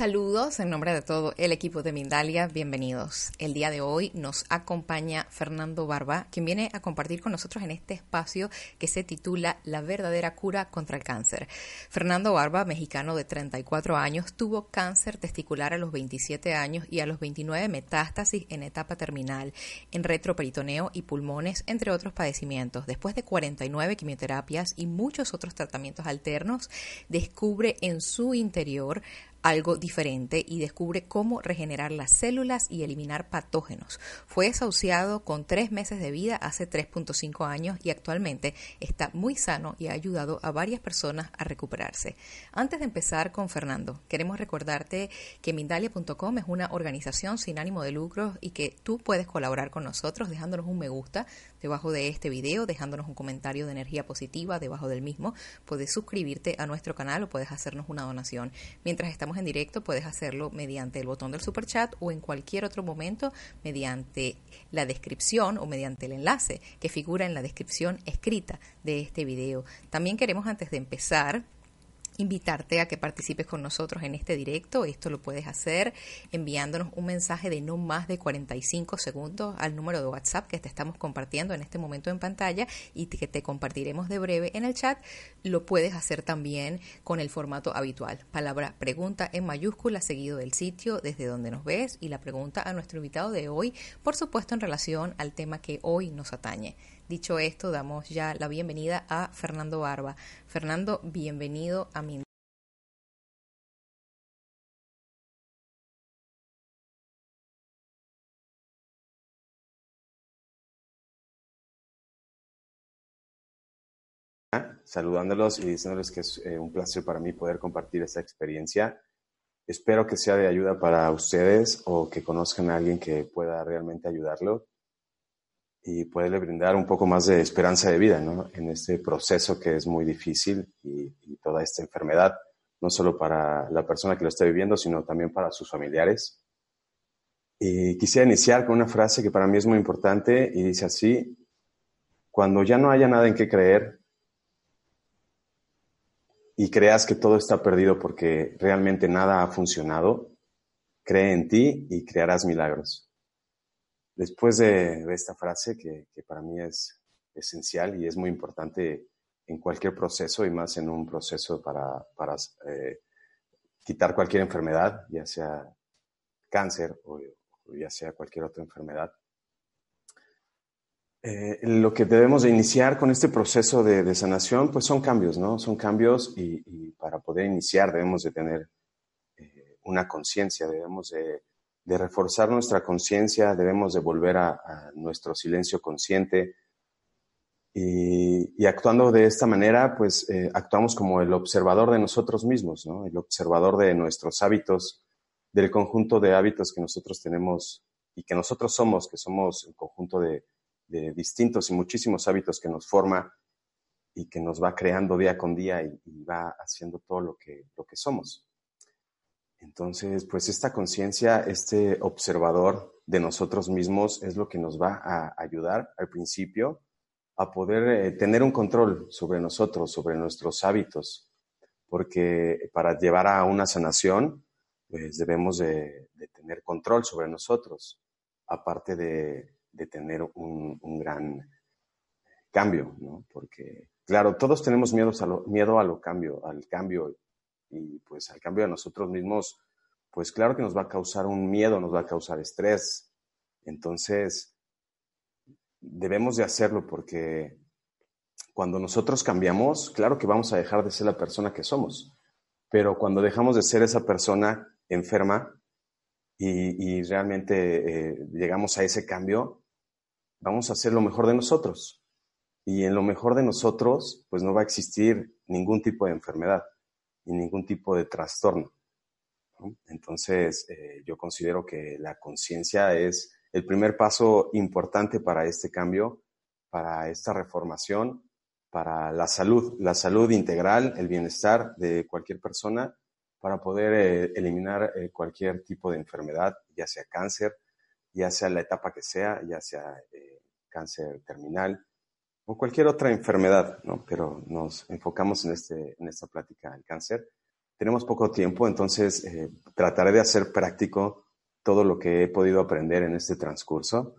Saludos en nombre de todo el equipo de Mindalia, bienvenidos. El día de hoy nos acompaña Fernando Barba, quien viene a compartir con nosotros en este espacio que se titula La verdadera cura contra el cáncer. Fernando Barba, mexicano de 34 años, tuvo cáncer testicular a los 27 años y a los 29 metástasis en etapa terminal, en retroperitoneo y pulmones, entre otros padecimientos. Después de 49 quimioterapias y muchos otros tratamientos alternos, descubre en su interior algo diferente y descubre cómo regenerar las células y eliminar patógenos. Fue desahuciado con tres meses de vida hace 3.5 años y actualmente está muy sano y ha ayudado a varias personas a recuperarse. Antes de empezar con Fernando, queremos recordarte que Mindalia.com es una organización sin ánimo de lucro y que tú puedes colaborar con nosotros dejándonos un me gusta debajo de este video, dejándonos un comentario de energía positiva debajo del mismo. Puedes suscribirte a nuestro canal o puedes hacernos una donación. Mientras estamos en directo, puedes hacerlo mediante el botón del super chat o en cualquier otro momento mediante la descripción o mediante el enlace que figura en la descripción escrita de este video. También queremos antes de empezar invitarte a que participes con nosotros en este directo. Esto lo puedes hacer enviándonos un mensaje de no más de 45 segundos al número de WhatsApp que te estamos compartiendo en este momento en pantalla y que te compartiremos de breve en el chat. Lo puedes hacer también con el formato habitual. Palabra pregunta en mayúscula seguido del sitio desde donde nos ves y la pregunta a nuestro invitado de hoy, por supuesto en relación al tema que hoy nos atañe. Dicho esto, damos ya la bienvenida a Fernando Barba. Fernando, bienvenido a mi saludándolos y diciéndoles que es eh, un placer para mí poder compartir esta experiencia. Espero que sea de ayuda para ustedes o que conozcan a alguien que pueda realmente ayudarlo y poderle brindar un poco más de esperanza de vida ¿no? en este proceso que es muy difícil y, toda esta enfermedad, no solo para la persona que lo está viviendo, sino también para sus familiares. Y quisiera iniciar con una frase que para mí es muy importante y dice así, cuando ya no haya nada en qué creer y creas que todo está perdido porque realmente nada ha funcionado, cree en ti y crearás milagros después de, esta frase que, para mí es esencial y es muy importante en cualquier proceso y más en un proceso para, eh, quitar cualquier enfermedad, ya sea cáncer o, ya sea cualquier otra enfermedad. Eh, lo que debemos de iniciar con este proceso de, sanación, pues son cambios, ¿no? Son cambios y, para poder iniciar debemos de tener eh, una conciencia, debemos de de reforzar nuestra conciencia, debemos de volver a, nuestro silencio consciente y, actuando de esta manera, pues eh, actuamos como el observador de nosotros mismos, ¿no? el observador de nuestros hábitos, del conjunto de hábitos que nosotros tenemos y que nosotros somos, que somos un conjunto de, distintos y muchísimos hábitos que nos forma y que nos va creando día con día y, y va haciendo todo lo que, lo que somos. Entonces, pues esta conciencia, este observador de nosotros mismos es lo que nos va a ayudar al principio a poder eh, tener un control sobre nosotros, sobre nuestros hábitos, porque para llevar a una sanación, pues debemos de, tener control sobre nosotros, aparte de, tener un, gran cambio, ¿no? Porque, claro, todos tenemos miedo a lo, miedo a lo cambio, al cambio y pues al cambio de nosotros mismos, pues claro que nos va a causar un miedo, nos va a causar estrés. Entonces, debemos de hacerlo porque cuando nosotros cambiamos, claro que vamos a dejar de ser la persona que somos, pero cuando dejamos de ser esa persona enferma y, realmente eh, llegamos a ese cambio, vamos a hacer lo mejor de nosotros. Y en lo mejor de nosotros, pues no va a existir ningún tipo de enfermedad y ningún tipo de trastorno. Entonces, eh, yo considero que la conciencia es el primer paso importante para este cambio, para esta reformación, para la salud, la salud integral, el bienestar de cualquier persona, para poder eh, eliminar eh, cualquier tipo de enfermedad, ya sea cáncer, ya sea la etapa que sea, ya sea cáncer terminal o cualquier otra enfermedad, ¿no? Pero nos enfocamos en, este, en esta plática del cáncer tenemos poco tiempo, entonces eh, trataré de hacer práctico todo lo que he podido aprender en este transcurso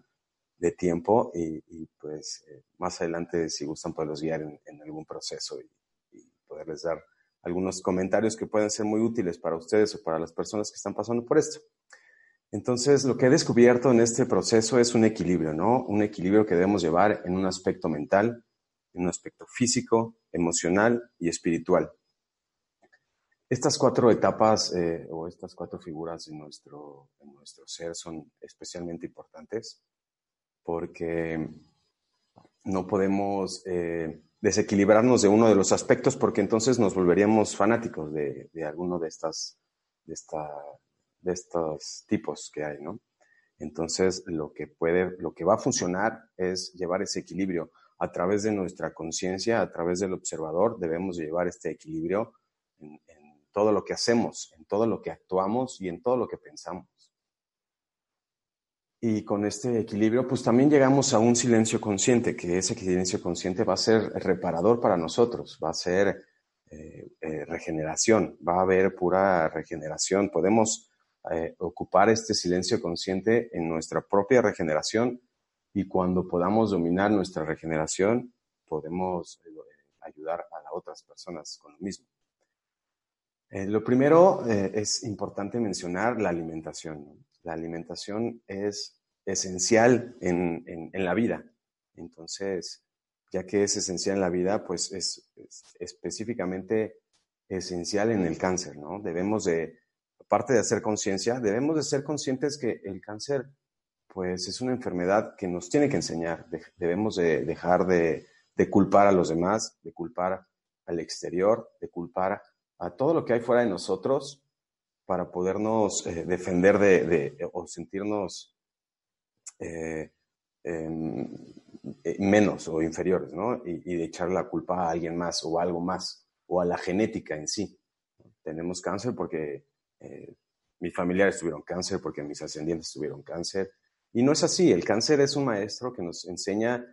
de tiempo y, pues eh, más adelante, si gustan, poderlos guiar en, algún proceso y, poderles dar algunos comentarios que pueden ser muy útiles para ustedes o para las personas que están pasando por esto. Entonces, lo que he descubierto en este proceso es un equilibrio, ¿no? Un equilibrio que debemos llevar en un aspecto mental, en un aspecto físico, emocional y espiritual. Estas cuatro etapas eh, o estas cuatro figuras en nuestro, ser son especialmente importantes porque no podemos eh, desequilibrarnos de uno de los aspectos porque entonces nos volveríamos fanáticos de, alguno de estas, de, de estos tipos que hay, ¿no? Entonces, lo que puede, lo que va a funcionar es llevar ese equilibrio a través de nuestra conciencia, a través del observador, debemos llevar este equilibrio en todo lo que hacemos, en todo lo que actuamos y en todo lo que pensamos. Y con este equilibrio, pues también llegamos a un silencio consciente, que ese silencio consciente va a ser reparador para nosotros, va a ser eh, eh, regeneración, va a haber pura regeneración. Podemos eh, ocupar este silencio consciente en nuestra propia regeneración y cuando podamos dominar nuestra regeneración, podemos ayudar a las otras personas con lo mismo. lo primero es importante mencionar la alimentación. La alimentación es esencial en, la vida. Entonces, ya que es esencial en la vida, pues es, específicamente esencial en el cáncer, ¿no? Debemos de, aparte de hacer conciencia, debemos de ser conscientes que el cáncer, pues es una enfermedad que nos tiene que enseñar. debemos de dejar de, culpar a los demás, de culpar al exterior, de culpar a todo lo que hay fuera de nosotros para podernos eh, defender de, o sentirnos eh, em, eh, menos o inferiores, ¿no? Y, de echar la culpa a alguien más o algo más, o a la genética en sí. Tenemos cáncer porque eh, mis familiares tuvieron cáncer, porque mis ascendientes tuvieron cáncer. Y no es así, el cáncer es un maestro que nos enseña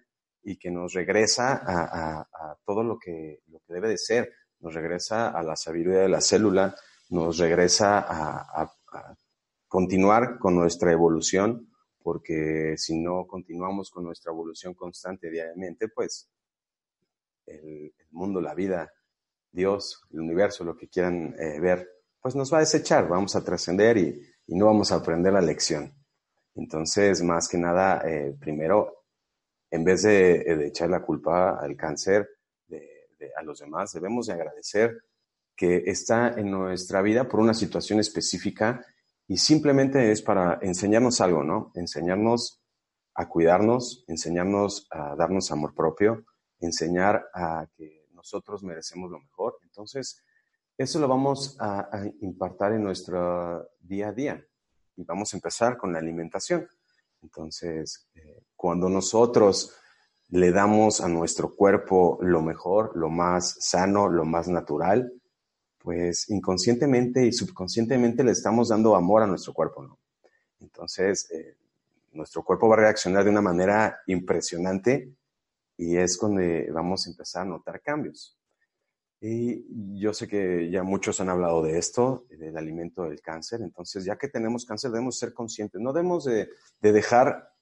y que nos regresa a, todo lo que, lo que debe de ser, nos regresa a la sabiduría de la célula, nos regresa a, continuar con nuestra evolución, porque si no continuamos con nuestra evolución constante diariamente, pues el, mundo, la vida, Dios, el universo, lo que quieran eh, ver, pues nos va a desechar, vamos a trascender y, no vamos a aprender la lección. Entonces, más que nada, eh, primero, en vez de, de, echar la culpa al cáncer a los demás, debemos de agradecer que está en nuestra vida por una situación específica y simplemente es para enseñarnos algo, ¿no? Enseñarnos a cuidarnos, enseñarnos a darnos amor propio, enseñar a que nosotros merecemos lo mejor. Entonces, eso lo vamos a, impartir en nuestro día a día y vamos a empezar con la alimentación. Entonces, eh, cuando nosotros le damos a nuestro cuerpo lo mejor, lo más sano, lo más natural, pues inconscientemente y subconscientemente le estamos dando amor a nuestro cuerpo, ¿no? Entonces, eh, nuestro cuerpo va a reaccionar de una manera impresionante y es donde vamos a empezar a notar cambios. Y yo sé que ya muchos han hablado de esto, del alimento del cáncer. Entonces, ya que tenemos cáncer, debemos ser conscientes. No debemos de, de dejar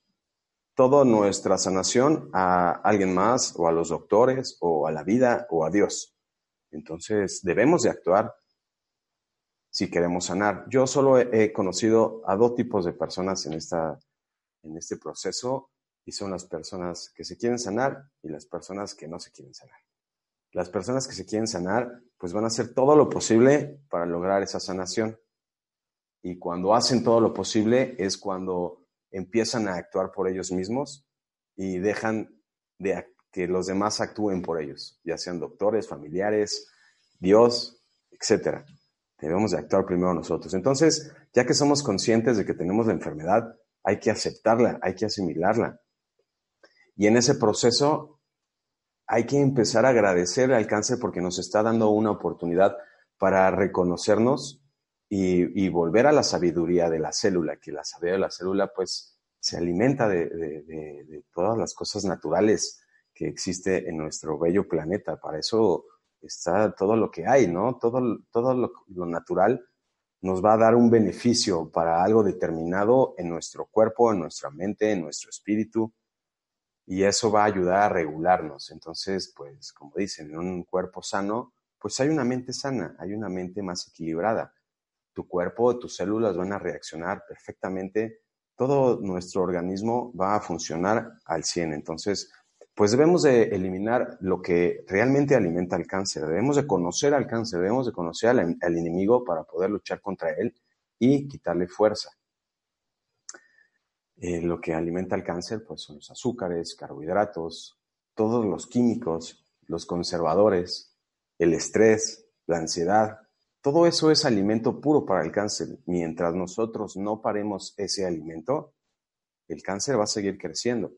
toda nuestra sanación a alguien más o a los doctores o a la vida o a Dios. Entonces, debemos de actuar si queremos sanar. Yo solo he, conocido a dos tipos de personas en, esta, en este proceso y son las personas que se quieren sanar y las personas que no se quieren sanar. Las personas que se quieren sanar, pues van a hacer todo lo posible para lograr esa sanación. Y cuando hacen todo lo posible es cuando empiezan a actuar por ellos mismos y dejan de, que los demás actúen por ellos, ya sean doctores, familiares, Dios, etcétera. Debemos de actuar primero nosotros. Entonces, ya que somos conscientes de que tenemos la enfermedad, hay que aceptarla, hay que asimilarla. Y en ese proceso hay que empezar a agradecer al cáncer porque nos está dando una oportunidad para reconocernos y, volver a la sabiduría de la célula, que la sabiduría de la célula pues se alimenta de, todas las cosas naturales que existe en nuestro bello planeta. Para eso está todo lo que hay, ¿no? Todo, todo lo, natural nos va a dar un beneficio para algo determinado en nuestro cuerpo, en nuestra mente, en nuestro espíritu, y eso va a ayudar a regularnos. Entonces, pues, como dicen, en un cuerpo sano, pues hay una mente sana, hay una mente más equilibrada. Tu cuerpo, tus células van a reaccionar perfectamente, todo nuestro organismo va a funcionar al 100. Entonces, pues debemos de eliminar lo que realmente alimenta el cáncer, debemos de conocer al cáncer, debemos de conocer al, enemigo para poder luchar contra él y quitarle fuerza. Eh, lo que alimenta el cáncer pues son los azúcares, carbohidratos, todos los químicos, los conservadores, el estrés, la ansiedad, todo eso es alimento puro para el cáncer. Mientras nosotros no paremos ese alimento, el cáncer va a seguir creciendo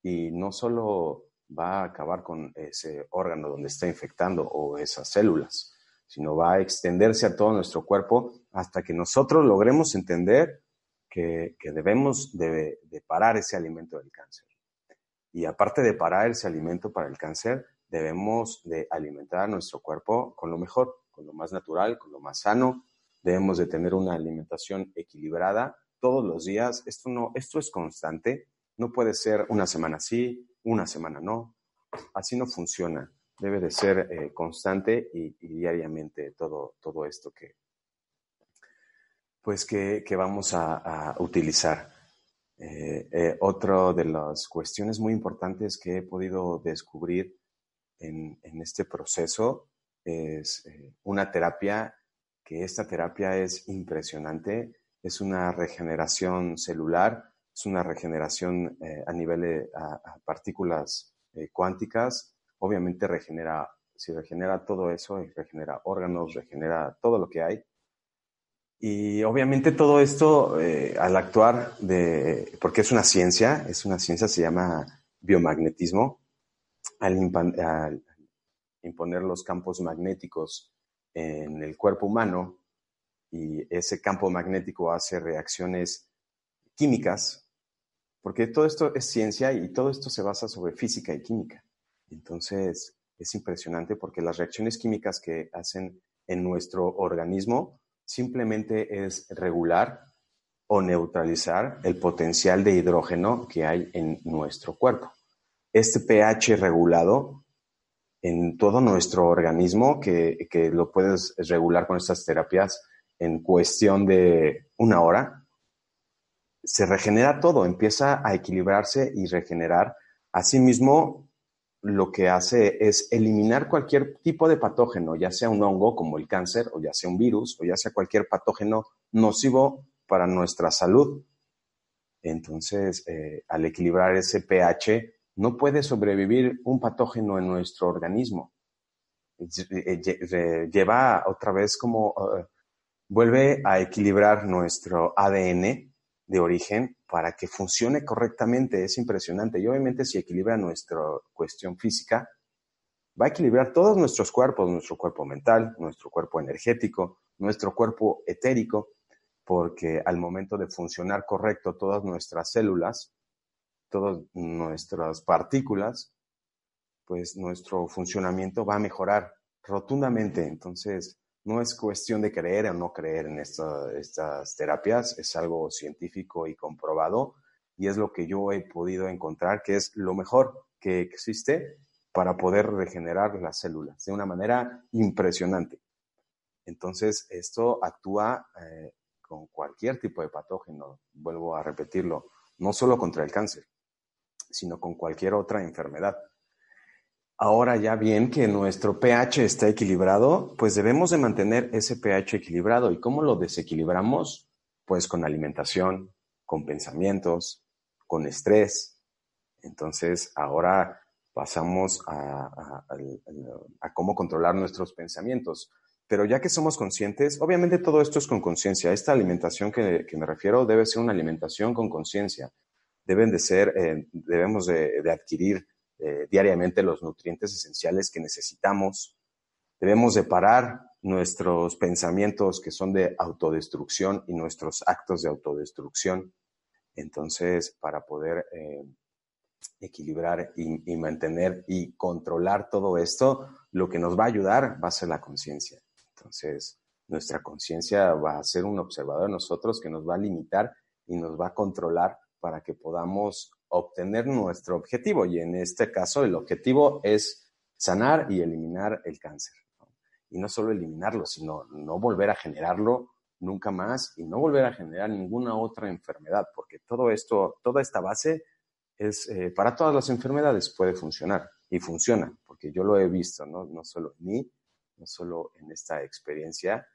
y no solo va a acabar con ese órgano donde está infectando o esas células, sino va a extenderse a todo nuestro cuerpo hasta que nosotros logremos entender que, debemos de, parar ese alimento del cáncer. Y aparte de parar ese alimento para el cáncer, debemos de alimentar a nuestro cuerpo con lo mejor, con lo más natural, con lo más sano. Debemos de tener una alimentación equilibrada todos los días. Esto no, esto es constante no puede ser una semana sí, una semana no. Así no funciona. Debe de ser eh, constante y, diariamente todo, todo esto que, pues que, vamos a, utilizar. Eh, eh, otra de las cuestiones muy importantes que he podido descubrir en, este proceso es una terapia que esta terapia es impresionante, es una regeneración celular es una regeneración eh, a nivel de partículas eh, cuánticas. Obviamente regenera, si regenera todo eso, regenera órganos, regenera todo lo que hay. Y obviamente todo esto, eh, al actuar de, porque es una ciencia, es una ciencia, se llama biomagnetismo, al, al imponer los campos magnéticos en el cuerpo humano y ese campo magnético hace reacciones químicas porque todo esto es ciencia y todo esto se basa sobre física y química. Entonces, es impresionante porque las reacciones químicas que hacen en nuestro organismo simplemente es regular o neutralizar el potencial de hidrógeno que hay en nuestro cuerpo. Este pH regulado en todo nuestro organismo, que, que lo puedes regular con estas terapias en cuestión de una hora, se regenera todo, empieza a equilibrarse y regenerar. Asimismo, lo que hace es eliminar cualquier tipo de patógeno, ya sea un hongo como el cáncer, o ya sea un virus, o ya sea cualquier patógeno nocivo para nuestra salud. Entonces, eh, al equilibrar ese pH, no puede sobrevivir un patógeno en nuestro organismo. Lleva otra vez como, eh, vuelve a equilibrar nuestro ADN de origen para que funcione correctamente. Es impresionante. Y obviamente si equilibra nuestra cuestión física, va a equilibrar todos nuestros cuerpos, nuestro cuerpo mental, nuestro cuerpo energético, nuestro cuerpo etérico, porque al momento de funcionar correcto todas nuestras células, todas nuestras partículas, pues nuestro funcionamiento va a mejorar rotundamente. Entonces, no es cuestión de creer o no creer en estas terapias, es algo científico y comprobado y es lo que yo he podido encontrar que es lo mejor que existe para poder regenerar las células de una manera impresionante. Entonces, esto actúa eh, con cualquier tipo de patógeno, vuelvo a repetirlo, no solo contra el cáncer, sino con cualquier otra enfermedad. Ahora ya bien que nuestro pH está equilibrado, pues debemos de mantener ese pH equilibrado. ¿Y cómo lo desequilibramos? Pues con alimentación, con pensamientos, con estrés. Entonces ahora pasamos a, cómo controlar nuestros pensamientos. Pero ya que somos conscientes, obviamente todo esto es con conciencia. Esta alimentación que, me refiero debe ser una alimentación con conciencia. Deben de ser, eh, debemos de adquirir eh, diariamente los nutrientes esenciales que necesitamos. Debemos de parar nuestros pensamientos que son de autodestrucción y nuestros actos de autodestrucción. Entonces, para poder eh, equilibrar y, mantener y controlar todo esto, lo que nos va a ayudar va a ser la conciencia. Entonces, nuestra conciencia va a ser un observador de nosotros que nos va a limitar y nos va a controlar para que podamos obtener nuestro objetivo. Y en este caso, el objetivo es sanar y eliminar el cáncer. Y no solo eliminarlo, sino no volver a generarlo nunca más y no volver a generar ninguna otra enfermedad, porque todo esto, toda esta base es, eh, para todas las enfermedades puede funcionar y funciona, porque yo lo he visto, no, no solo en mí, no solo en esta experiencia,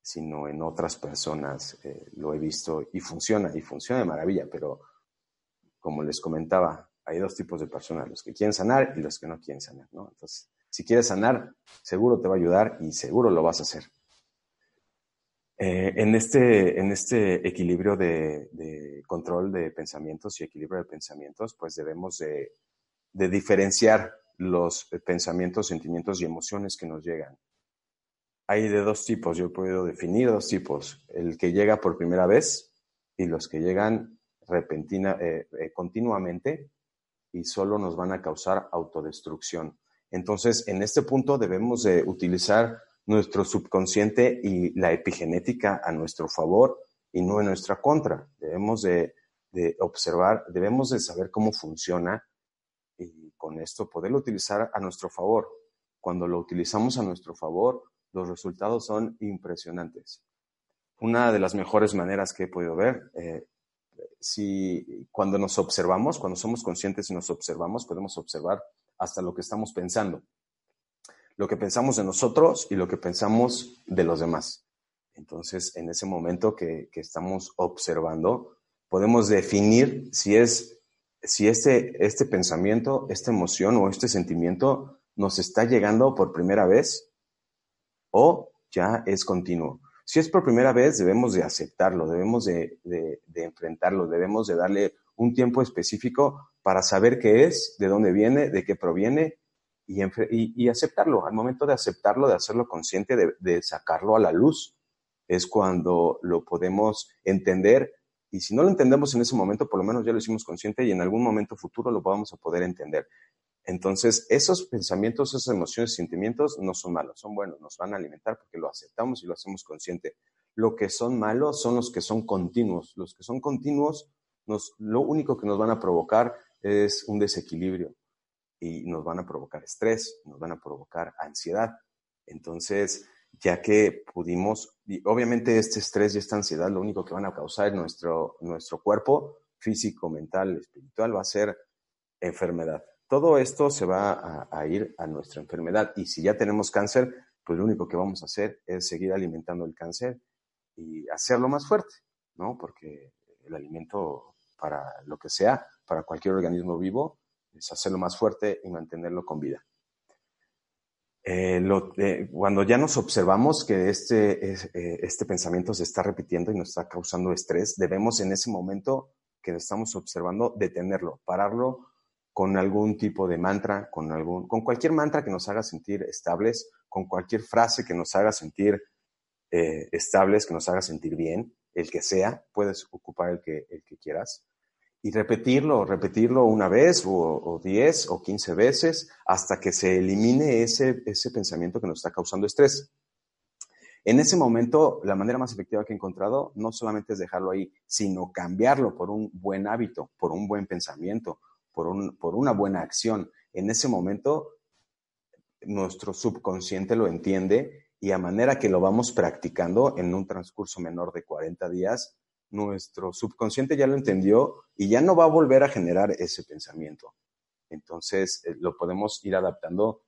sino en otras personas eh, lo he visto y funciona, y funciona de maravilla, pero como les comentaba, hay dos tipos de personas, los que quieren sanar y los que no quieren sanar, ¿no? Entonces, si quieres sanar, seguro te va a ayudar y seguro lo vas a hacer. Eh, en, este, en este equilibrio de, control de pensamientos y equilibrio de pensamientos, pues debemos de, diferenciar los pensamientos, sentimientos y emociones que nos llegan. Hay de dos tipos, yo podido definir dos tipos, el que llega por primera vez y los que llegan repentina, eh, eh, continuamente y solo nos van a causar autodestrucción. Entonces, en este punto debemos de utilizar nuestro subconsciente y la epigenética a nuestro favor y no en nuestra contra. Debemos de, observar, debemos de saber cómo funciona y con esto poderlo utilizar a nuestro favor. Cuando lo utilizamos a nuestro favor, los resultados son impresionantes. Una de las mejores maneras que he podido ver, eh, si cuando nos observamos, cuando somos conscientes y nos observamos, podemos observar hasta lo que estamos pensando lo que pensamos de nosotros y lo que pensamos de los demás. Entonces, en ese momento que, estamos observando, podemos definir si es si este, este pensamiento, esta emoción o este sentimiento nos está llegando por primera vez o ya es continuo. Si es por primera vez, debemos de aceptarlo, debemos de, de, enfrentarlo, debemos de darle un tiempo específico para saber qué es, de dónde viene, de qué proviene y, aceptarlo. Al momento de aceptarlo, de hacerlo consciente, de, sacarlo a la luz, es cuando lo podemos entender. Y si no lo entendemos en ese momento, por lo menos ya lo hicimos consciente y en algún momento futuro lo vamos a poder entender. Entonces, esos pensamientos, esas emociones, sentimientos no son malos, son buenos, nos van a alimentar porque lo aceptamos y lo hacemos consciente. Lo que son malos son los que son continuos. Los que son continuos, nos, lo único que nos van a provocar es un desequilibrio y nos van a provocar estrés, nos van a provocar ansiedad. Entonces, ya que pudimos, y obviamente este estrés y esta ansiedad lo único que van a causar en nuestro, nuestro cuerpo físico, mental, espiritual va a ser enfermedad. Todo esto se va a, ir a nuestra enfermedad y si ya tenemos cáncer, pues lo único que vamos a hacer es seguir alimentando el cáncer y hacerlo más fuerte, ¿no? Porque el alimento para lo que sea, para cualquier organismo vivo, es hacerlo más fuerte y mantenerlo con vida. Eh, eh, cuando ya nos observamos que este, eh, este pensamiento se está repitiendo y nos está causando estrés, debemos en ese momento que estamos observando detenerlo, pararlo con algún tipo de mantra, con, algún, con cualquier mantra que nos haga sentir estables, con cualquier frase que nos haga sentir estables, que nos haga sentir bien, el que sea, puedes ocupar el que, el que quieras y repetirlo, repetirlo una vez o, diez o quince veces hasta que se elimine ese, ese pensamiento que nos está causando estrés. En ese momento, la manera más efectiva que he encontrado no solamente es dejarlo ahí, sino cambiarlo por un buen hábito, por un buen pensamiento, por, un, por una buena acción. En ese momento, nuestro subconsciente lo entiende y a manera que lo vamos practicando en un transcurso menor de 40 días, nuestro subconsciente ya lo entendió y ya no va a volver a generar ese pensamiento. Entonces, eh, lo podemos ir adaptando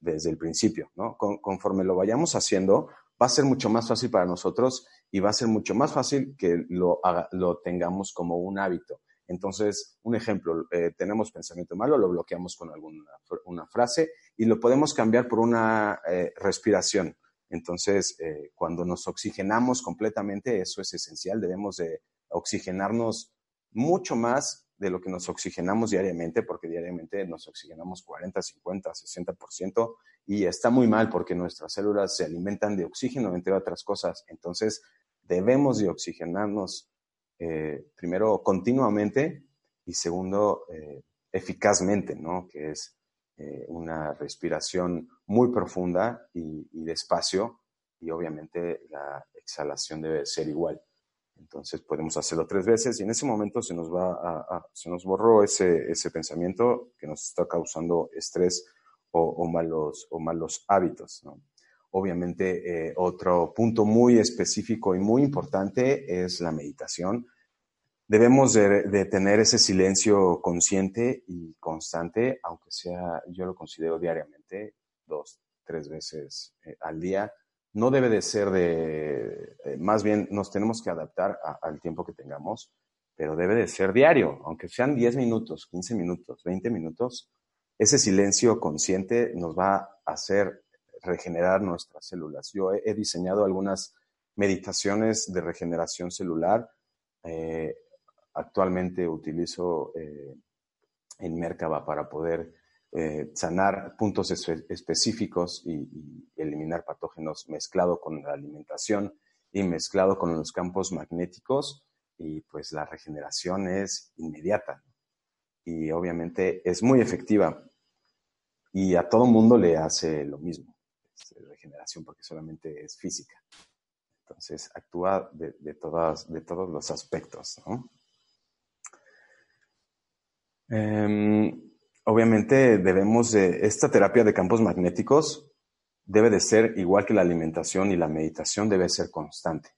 desde el principio, ¿no? conforme lo vayamos haciendo, va a ser mucho más fácil para nosotros y va a ser mucho más fácil que lo, lo tengamos como un hábito. Entonces, un ejemplo, eh, tenemos pensamiento malo, lo bloqueamos con alguna una frase y lo podemos cambiar por una eh, respiración. Entonces, eh, cuando nos oxigenamos completamente, eso es esencial, debemos de oxigenarnos mucho más de lo que nos oxigenamos diariamente, porque diariamente nos oxigenamos 40, 50, 60%, y está muy mal porque nuestras células se alimentan de oxígeno, entre otras cosas. Entonces, debemos de oxigenarnos eh, primero continuamente y segundo, eh, eficazmente, ¿no? Que es eh, una respiración muy profunda y, despacio y obviamente la exhalación debe ser igual. Entonces podemos hacerlo tres veces y en ese momento se nos va se nos borró ese, ese, pensamiento que nos está causando estrés o, malos, o malos hábitos. Obviamente, eh, otro punto muy específico y muy importante es la meditación debemos de, tener ese silencio consciente y constante, aunque sea, yo lo considero diariamente, dos, tres veces eh, al día. No debe de ser de, eh, más bien nos tenemos que adaptar al tiempo que tengamos, pero debe de ser diario, aunque sean 10 minutos, 15 minutos, 20 minutos. Ese silencio consciente nos va a hacer regenerar nuestras células. Yo he, diseñado algunas meditaciones de regeneración celular. Eh, actualmente utilizo eh, en Merkaba para poder eh, sanar puntos específicos y, eliminar patógenos mezclado con la alimentación y mezclado con los campos magnéticos y pues la regeneración es inmediata y obviamente es muy efectiva y a todo mundo le hace lo mismo, regeneración porque solamente es física. Entonces actúa de, de, todas, de todos los aspectos. Em, obviamente debemos de, esta terapia de campos magnéticos debe de ser igual que la alimentación y la meditación debe ser constante,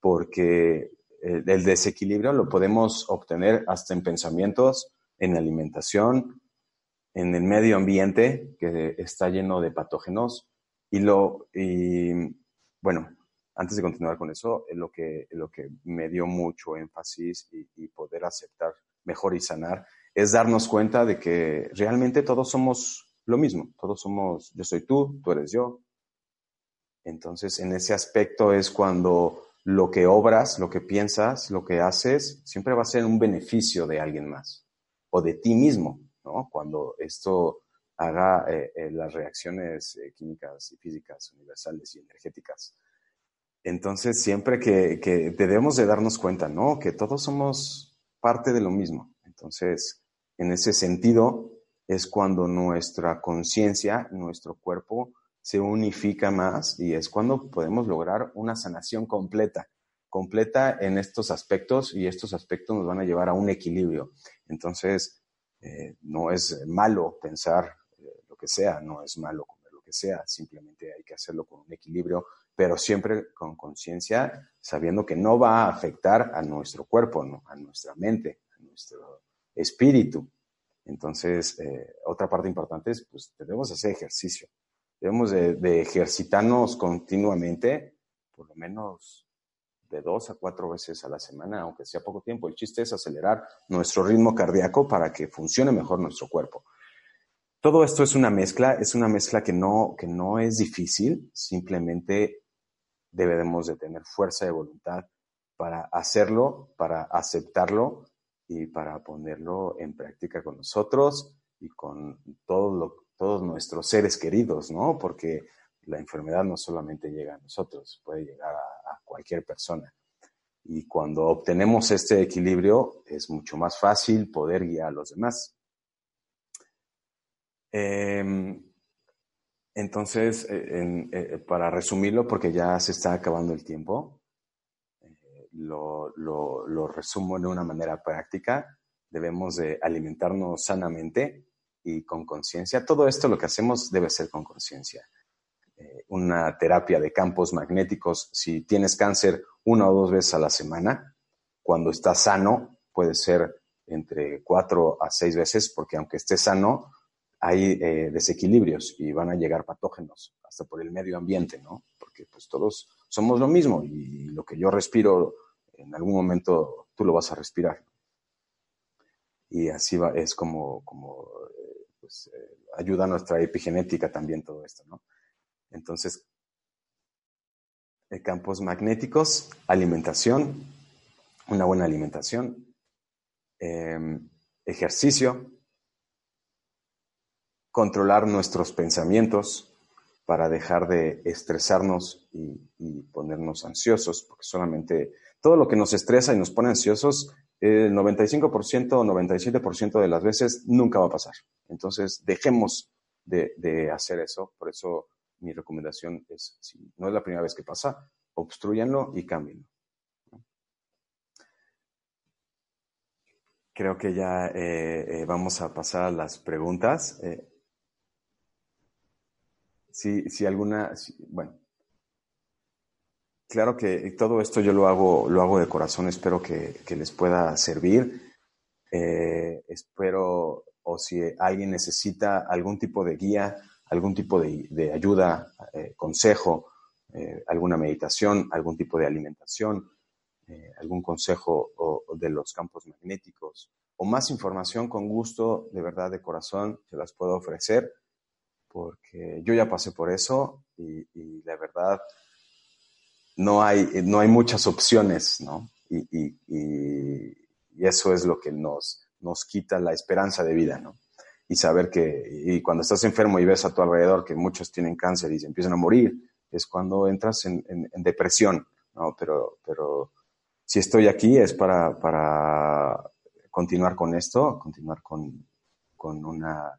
porque el, el desequilibrio lo podemos obtener hasta en pensamientos, en alimentación, en el medio ambiente que está lleno de patógenos y lo y bueno antes de continuar con eso lo que lo que me dio mucho énfasis y poder aceptar mejor y sanar es darnos cuenta de que realmente todos somos lo mismo, todos somos, yo soy tú, tú eres yo. Entonces, en ese aspecto es cuando lo que obras, lo que piensas, lo que haces, siempre va a ser un beneficio de alguien más o de ti mismo, ¿no? Cuando esto haga eh, eh, las reacciones eh, químicas y físicas universales y energéticas. Entonces, siempre que, que debemos de darnos cuenta, ¿no? Que todos somos parte de lo mismo. Entonces, en ese sentido, es cuando nuestra conciencia, nuestro cuerpo se unifica más y es cuando podemos lograr una sanación completa, completa en estos aspectos y estos aspectos nos van a llevar a un equilibrio. Entonces, eh, no es malo pensar sea, no es malo comer lo que sea, simplemente hay que hacerlo con un equilibrio, pero siempre con conciencia, sabiendo que no va a afectar a nuestro cuerpo, a nuestra mente, a nuestro espíritu. Entonces, eh, otra parte importante es, pues, debemos hacer ejercicio. Debemos de, ejercitarnos continuamente, por lo menos de dos a cuatro veces a la semana, aunque sea poco tiempo. El chiste es acelerar nuestro ritmo cardíaco para que funcione mejor nuestro cuerpo. Todo esto es una mezcla, es una mezcla que no, que no es difícil, simplemente debemos de tener fuerza de voluntad para hacerlo, para aceptarlo y para ponerlo en práctica con nosotros y con todos nuestros seres queridos, ¿no? Porque la enfermedad no solamente llega a nosotros, puede llegar a, cualquier persona. Y cuando obtenemos este equilibrio, es mucho más fácil poder guiar a los demás. Em, entonces, eh, eh, para resumirlo, porque ya se está acabando el tiempo, lo, lo, resumo de una manera práctica. Debemos de alimentarnos sanamente y con conciencia. Todo esto lo que hacemos debe ser con conciencia. Eh, una terapia de campos magnéticos, si tienes cáncer una o dos veces a la semana, cuando estás sano, puede ser entre cuatro a seis veces, porque aunque estés sano, hay eh, desequilibrios y van a llegar patógenos, hasta por el medio ambiente, ¿no? Porque pues todos somos lo mismo y lo que yo respiro en algún momento tú lo vas a respirar. Y así es como, eh, pues, eh, ayuda nuestra epigenética también todo esto, ¿no? Entonces, campos magnéticos, alimentación, una buena alimentación, em, ejercicio, controlar nuestros pensamientos para dejar de estresarnos y ponernos ansiosos, porque solamente todo lo que nos estresa y nos pone ansiosos el 95% o 97% de las veces nunca va a pasar. Entonces, dejemos de, hacer eso. Por eso mi recomendación es, si no es la primera vez que pasa, obstruyanlo y cámbienlo. Creo que ya eh, eh, vamos a pasar a las preguntas. Eh, si, alguna, bueno, claro que todo esto yo lo hago, lo hago de corazón, espero que, les pueda servir. espero, o si alguien necesita algún tipo de guía, algún tipo de, ayuda, consejo, alguna meditación, algún tipo de alimentación, eh, algún consejo de los campos magnéticos o más información con gusto, de verdad, de corazón, se las puedo ofrecer porque yo ya pasé por eso y, la verdad no hay, no hay muchas opciones, ¿no? Y, eso es lo que nos, nos quita la esperanza de vida, ¿no? Y saber que, y cuando estás enfermo y ves a tu alrededor que muchos tienen cáncer y se empiezan a morir, es cuando entras en, en depresión, ¿no? Pero, pero si estoy aquí es para, para continuar con esto, continuar con, con, una,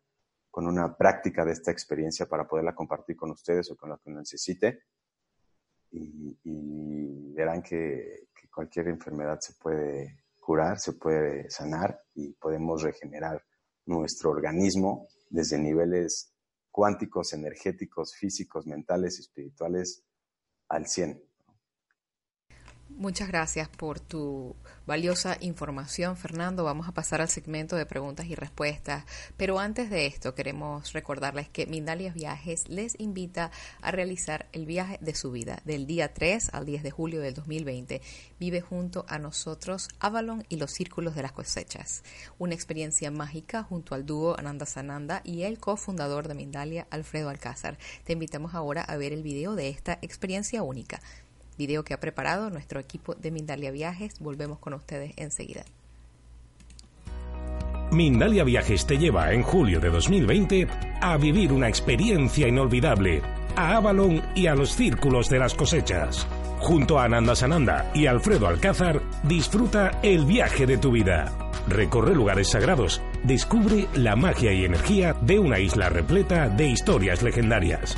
con una práctica de esta experiencia para poderla compartir con ustedes o con lo que necesite. Y, y verán que, cualquier enfermedad se puede curar, se puede sanar y podemos regenerar nuestro organismo desde niveles cuánticos, energéticos, físicos, mentales, espirituales al 100. Muchas gracias por tu valiosa información, Fernando. Vamos a pasar al segmento de preguntas y respuestas. Pero antes de esto, queremos recordarles que Mindalia Viajes les invita a realizar el viaje de su vida del día 3 al 10 de julio del 2020. Vive junto a nosotros Avalon y los Círculos de las Cosechas. Una experiencia mágica junto al dúo Ananda Sananda y el cofundador de Mindalia, Alfredo Alcázar. Te invitamos ahora a ver el video de esta experiencia única video que ha preparado nuestro equipo de Mindalia Viajes. Volvemos con ustedes enseguida. Mindalia Viajes te lleva en julio de 2020 a vivir una experiencia inolvidable a Avalon y a los círculos de las cosechas. Junto a Ananda Sananda y Alfredo Alcázar, disfruta el viaje de tu vida. Recorre lugares sagrados, descubre la magia y energía de una isla repleta de historias legendarias.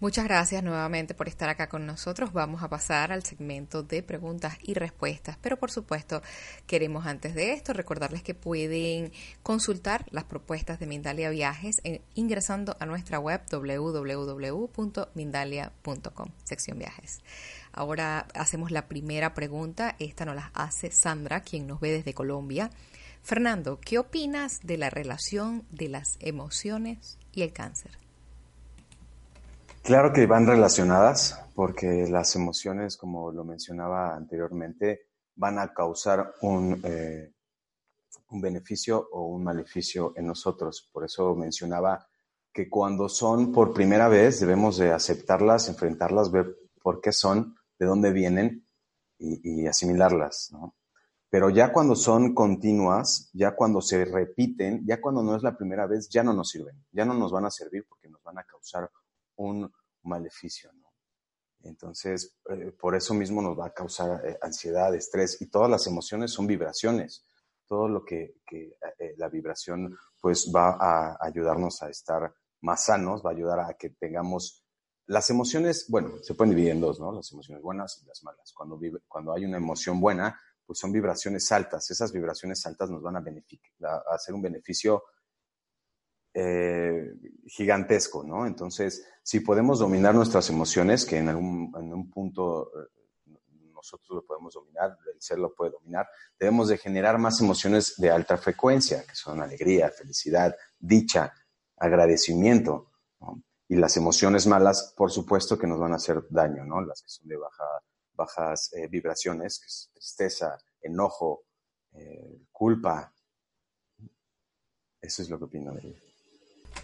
Muchas gracias nuevamente por estar acá con nosotros. Vamos a pasar al segmento de preguntas y respuestas, pero por supuesto queremos antes de esto recordarles que pueden consultar las propuestas de Mindalia Viajes ingresando a nuestra web www.mindalia.com, sección viajes. Ahora hacemos la primera pregunta, esta nos la hace Sandra, quien nos ve desde Colombia. Fernando, ¿qué opinas de la relación de las emociones y el cáncer? Claro que van relacionadas porque las emociones, como lo mencionaba anteriormente, van a causar un, eh, un beneficio o un maleficio en nosotros. Por eso mencionaba que cuando son por primera vez debemos de aceptarlas, enfrentarlas, ver por qué son, de dónde vienen y, asimilarlas. Pero ya cuando son continuas, ya cuando se repiten, ya cuando no es la primera vez, ya no nos sirven, ya no nos van a servir porque nos van a causar un maleficio, ¿no? Entonces, eh, por eso mismo nos va a causar eh, ansiedad, estrés y todas las emociones son vibraciones. Todo lo que, eh, la vibración pues va a ayudarnos a estar más sanos, va a ayudar a que tengamos las emociones, bueno, se pueden dividir en dos, ¿no? Las emociones buenas y las malas. Cuando, cuando hay una emoción buena, pues son vibraciones altas. Esas vibraciones altas nos van a, a hacer un beneficio eh, gigantesco, ¿no? Entonces, si podemos dominar nuestras emociones, que en algún en un punto eh, nosotros lo podemos dominar, el ser lo puede dominar, debemos de generar más emociones de alta frecuencia, que son alegría, felicidad, dicha, agradecimiento, Y las emociones malas, por supuesto que nos van a hacer daño, ¿no? Las que son de baja, bajas eh, vibraciones, que es tristeza, enojo, culpa. Eso es lo que opino de.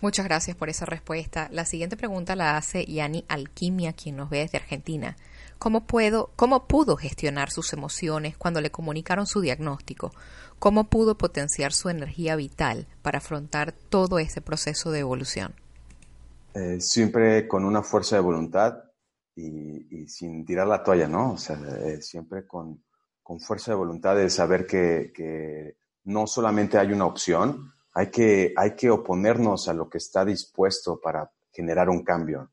Muchas gracias por esa respuesta. La siguiente pregunta la hace Yani Alquimia, quien nos ve desde Argentina. ¿Cómo, puedo, ¿Cómo pudo gestionar sus emociones cuando le comunicaron su diagnóstico? ¿Cómo pudo potenciar su energía vital para afrontar todo ese proceso de evolución? Eh, siempre con una fuerza de voluntad y, sin tirar la toalla, ¿no? O sea, eh, siempre con, con, fuerza de voluntad de saber que, que, no solamente hay una opción, hay que, hay que oponernos a lo que está dispuesto para generar un cambio.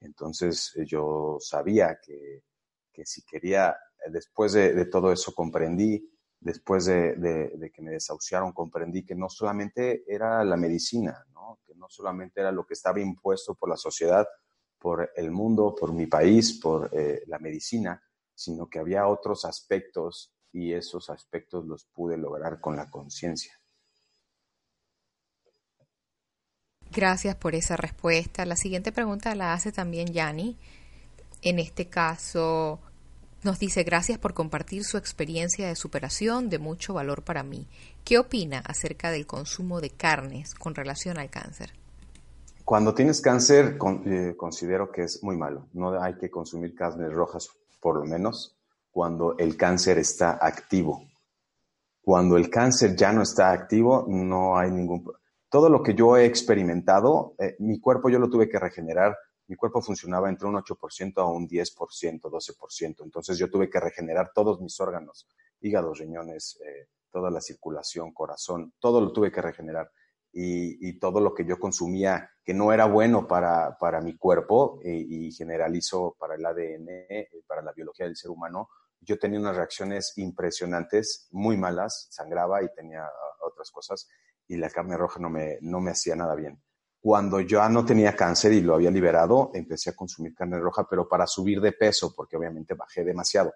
Entonces eh, yo sabía que, que si quería, después de, todo eso comprendí, después de, de, que me desahuciaron, comprendí que no solamente era la medicina, ¿no? que no solamente era lo que estaba impuesto por la sociedad, por el mundo, por mi país, por eh, la medicina, sino que había otros aspectos y esos aspectos los pude lograr con la conciencia. Gracias por esa respuesta. La siguiente pregunta la hace también Yani. En este caso, nos dice gracias por compartir su experiencia de superación de mucho valor para mí. ¿Qué opina acerca del consumo de carnes con relación al cáncer? Cuando tienes cáncer, eh, considero que es muy malo. No hay que consumir carnes rojas, por lo menos, cuando el cáncer está activo. Cuando el cáncer ya no está activo, no hay ningún... Todo lo que yo he experimentado, eh, mi cuerpo yo lo tuve que regenerar. Mi cuerpo funcionaba entre un 8% a un 10%, 12%. Entonces yo tuve que regenerar todos mis órganos, hígado, riñones, eh, toda la circulación, corazón, todo lo tuve que regenerar y, todo lo que yo consumía que no era bueno para, para mi cuerpo eh, y generalizo para el ADN, para la biología del ser humano, yo tenía unas reacciones impresionantes, muy malas, sangraba y tenía ah, otras cosas y la carne roja no me, no me hacía nada bien. Cuando ya no tenía cáncer y lo había liberado, empecé a consumir carne roja, pero para subir de peso, porque obviamente bajé demasiado.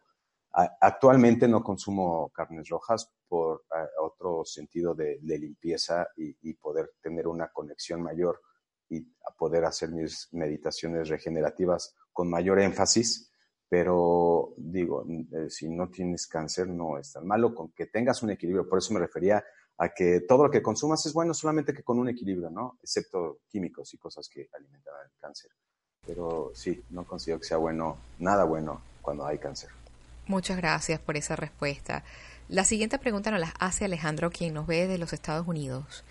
Actualmente no consumo carnes rojas por eh, otro sentido de, limpieza y, poder tener una conexión mayor y poder hacer mis meditaciones regenerativas con mayor énfasis. Pero digo, eh, si no tienes cáncer no es tan malo, con que tengas un equilibrio. Por eso me refería a que todo lo que consumas es bueno solamente que con un equilibrio, ¿no? Excepto químicos y cosas que alimentan el cáncer. Pero sí, no considero que sea bueno, nada bueno cuando hay cáncer. Muchas gracias por esa respuesta. La siguiente pregunta nos la hace Alejandro, quien nos ve de los Estados Unidos.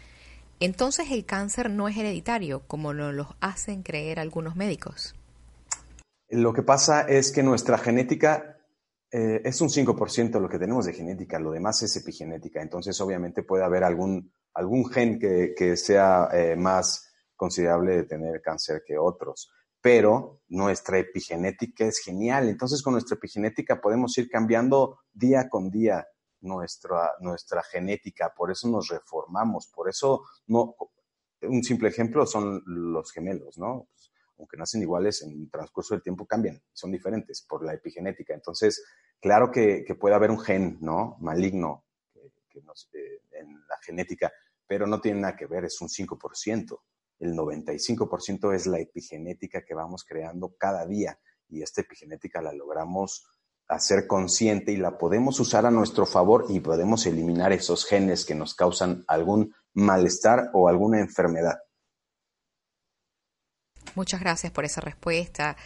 Entonces, ¿el cáncer no es hereditario, como nos lo hacen creer algunos médicos? Lo que pasa es que nuestra genética eh, es un 5% lo que tenemos de genética, lo demás es epigenética. Entonces, obviamente puede haber algún, algún gen que, sea eh, más considerable de tener cáncer que otros pero nuestra epigenética es genial. Entonces, con nuestra epigenética podemos ir cambiando día con día nuestra, nuestra genética, por eso nos reformamos, por eso no, un simple ejemplo son los gemelos, ¿no? Aunque nacen iguales, en el transcurso del tiempo cambian, son diferentes por la epigenética. Entonces, claro que, puede haber un gen, ¿no? Maligno que, eh, en la genética, pero no tiene nada que ver, es un 5% el 95% es la epigenética que vamos creando cada día y esta epigenética la logramos hacer consciente y la podemos usar a nuestro favor y podemos eliminar esos genes que nos causan algún malestar o alguna enfermedad. Muchas gracias por esa respuesta.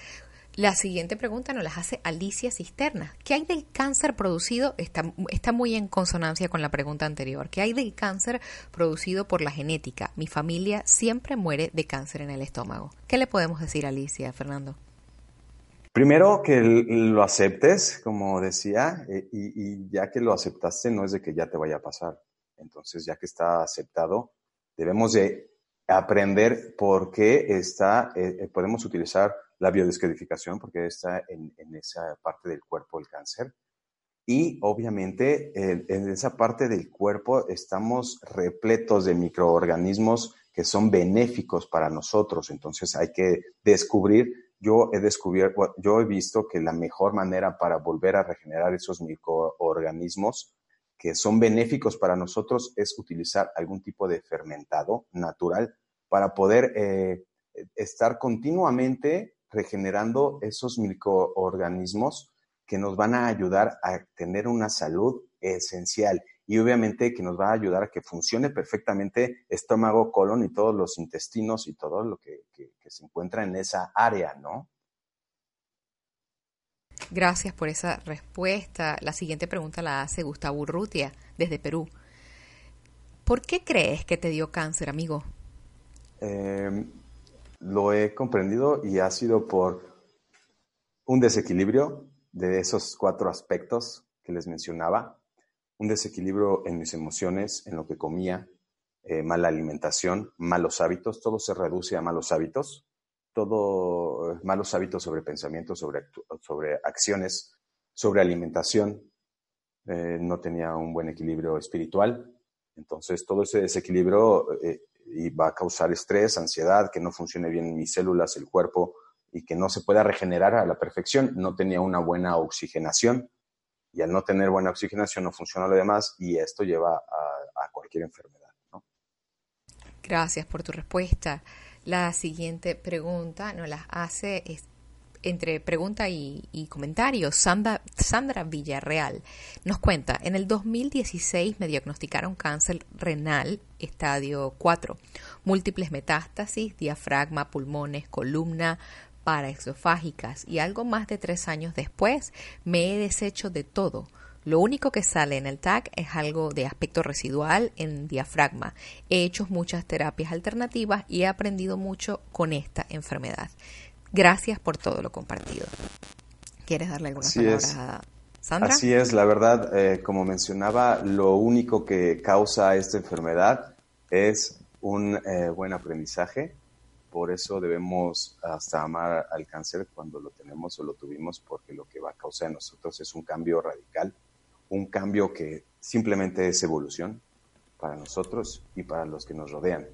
La siguiente pregunta nos la hace Alicia Cisterna. ¿Qué hay del cáncer producido? Está, está muy en consonancia con la pregunta anterior. ¿Qué hay del cáncer producido por la genética? Mi familia siempre muere de cáncer en el estómago. ¿Qué le podemos decir a Alicia, Fernando? Primero que lo aceptes, como decía, eh, y, ya que lo aceptaste, no es de que ya te vaya a pasar. Entonces, ya que está aceptado, debemos de aprender por qué está, eh, eh, podemos utilizar la biodescodificación, porque está en, esa parte del cuerpo el cáncer. Y obviamente en esa parte del cuerpo estamos repletos de microorganismos que son benéficos para nosotros. Entonces hay que descubrir, yo he descubierto, yo he visto que la mejor manera para volver a regenerar esos microorganismos que son benéficos para nosotros es utilizar algún tipo de fermentado natural para poder eh, estar continuamente regenerando esos microorganismos que nos van a ayudar a tener una salud esencial y obviamente que nos va a ayudar a que funcione perfectamente estómago, colon y todos los intestinos y todo lo que, se encuentra en esa área, ¿no? Gracias por esa respuesta. La siguiente pregunta la hace Gustavo Urrutia, desde Perú. ¿Por qué crees que te dio cáncer, amigo? Eh, lo he comprendido y ha sido por un desequilibrio de esos cuatro aspectos que les mencionaba. Un desequilibrio en mis emociones, en lo que comía, eh, mala alimentación, malos hábitos, todo se reduce a malos hábitos, todo eh, malos hábitos sobre pensamientos, sobre, sobre acciones, sobre alimentación. Eh, no tenía un buen equilibrio espiritual. Entonces, todo ese desequilibrio va a causar estrés, ansiedad, que no funcione bien mis células, el cuerpo y que no se pueda regenerar a la perfección. No tenía una buena oxigenación y al no tener buena oxigenación no funciona lo demás y esto lleva a cualquier enfermedad. Gracias por tu respuesta. La siguiente pregunta nos la hace entre pregunta y, comentario. Sandra, Sandra Villarreal nos cuenta, en el 2016 me diagnosticaron cáncer renal, estadio 4, múltiples metástasis, diafragma, pulmones, columna, paraexofágicas y algo más de tres años después me he deshecho de todo lo único que sale en el TAC es algo de aspecto residual en diafragma. He hecho muchas terapias alternativas y he aprendido mucho con esta enfermedad. Gracias por todo lo compartido. ¿Quieres darle algunas palabras a Sandra? Así es, la verdad, eh, como mencionaba, lo único que causa esta enfermedad es un eh, buen aprendizaje. Por eso debemos hasta amar al cáncer cuando lo tenemos o lo tuvimos, porque lo que va a causar en nosotros es un cambio radical un cambio que simplemente es evolución para nosotros y para los que nos rodean.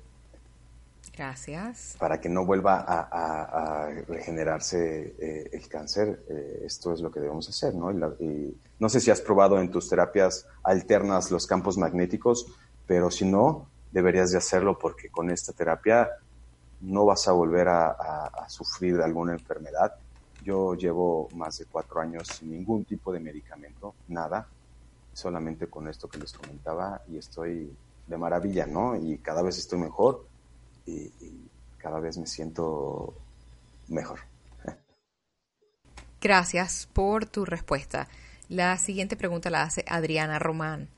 Gracias. Para que no vuelva a, regenerarse eh, el cáncer, eh, esto es lo que debemos hacer, ¿no? no sé si has probado en tus terapias alternas los campos magnéticos, pero si no, deberías de hacerlo porque con esta terapia no vas a volver a sufrir de alguna enfermedad. Yo llevo más de cuatro años sin ningún tipo de medicamento, nada, solamente con esto que les comentaba y estoy de maravilla, ¿no? Y cada vez estoy mejor y, cada vez me siento mejor. Gracias por tu respuesta. La siguiente pregunta la hace Adriana Román.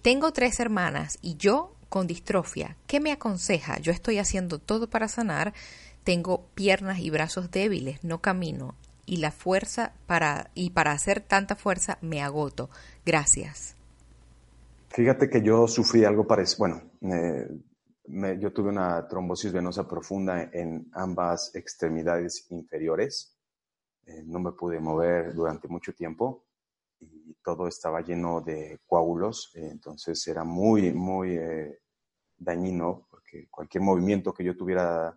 Tengo tres hermanas y yo con distrofia. ¿Qué me aconseja? Yo estoy haciendo todo para sanar. Tengo piernas y brazos débiles, no camino y la fuerza para y para hacer tanta fuerza me agoto. Gracias. Fíjate que yo sufrí algo parecido. Bueno, yo tuve una trombosis venosa profunda en ambas extremidades inferiores. Eh, no me pude mover durante mucho tiempo y todo estaba lleno de coágulos. entonces era muy, muy eh, dañino porque cualquier movimiento que yo tuviera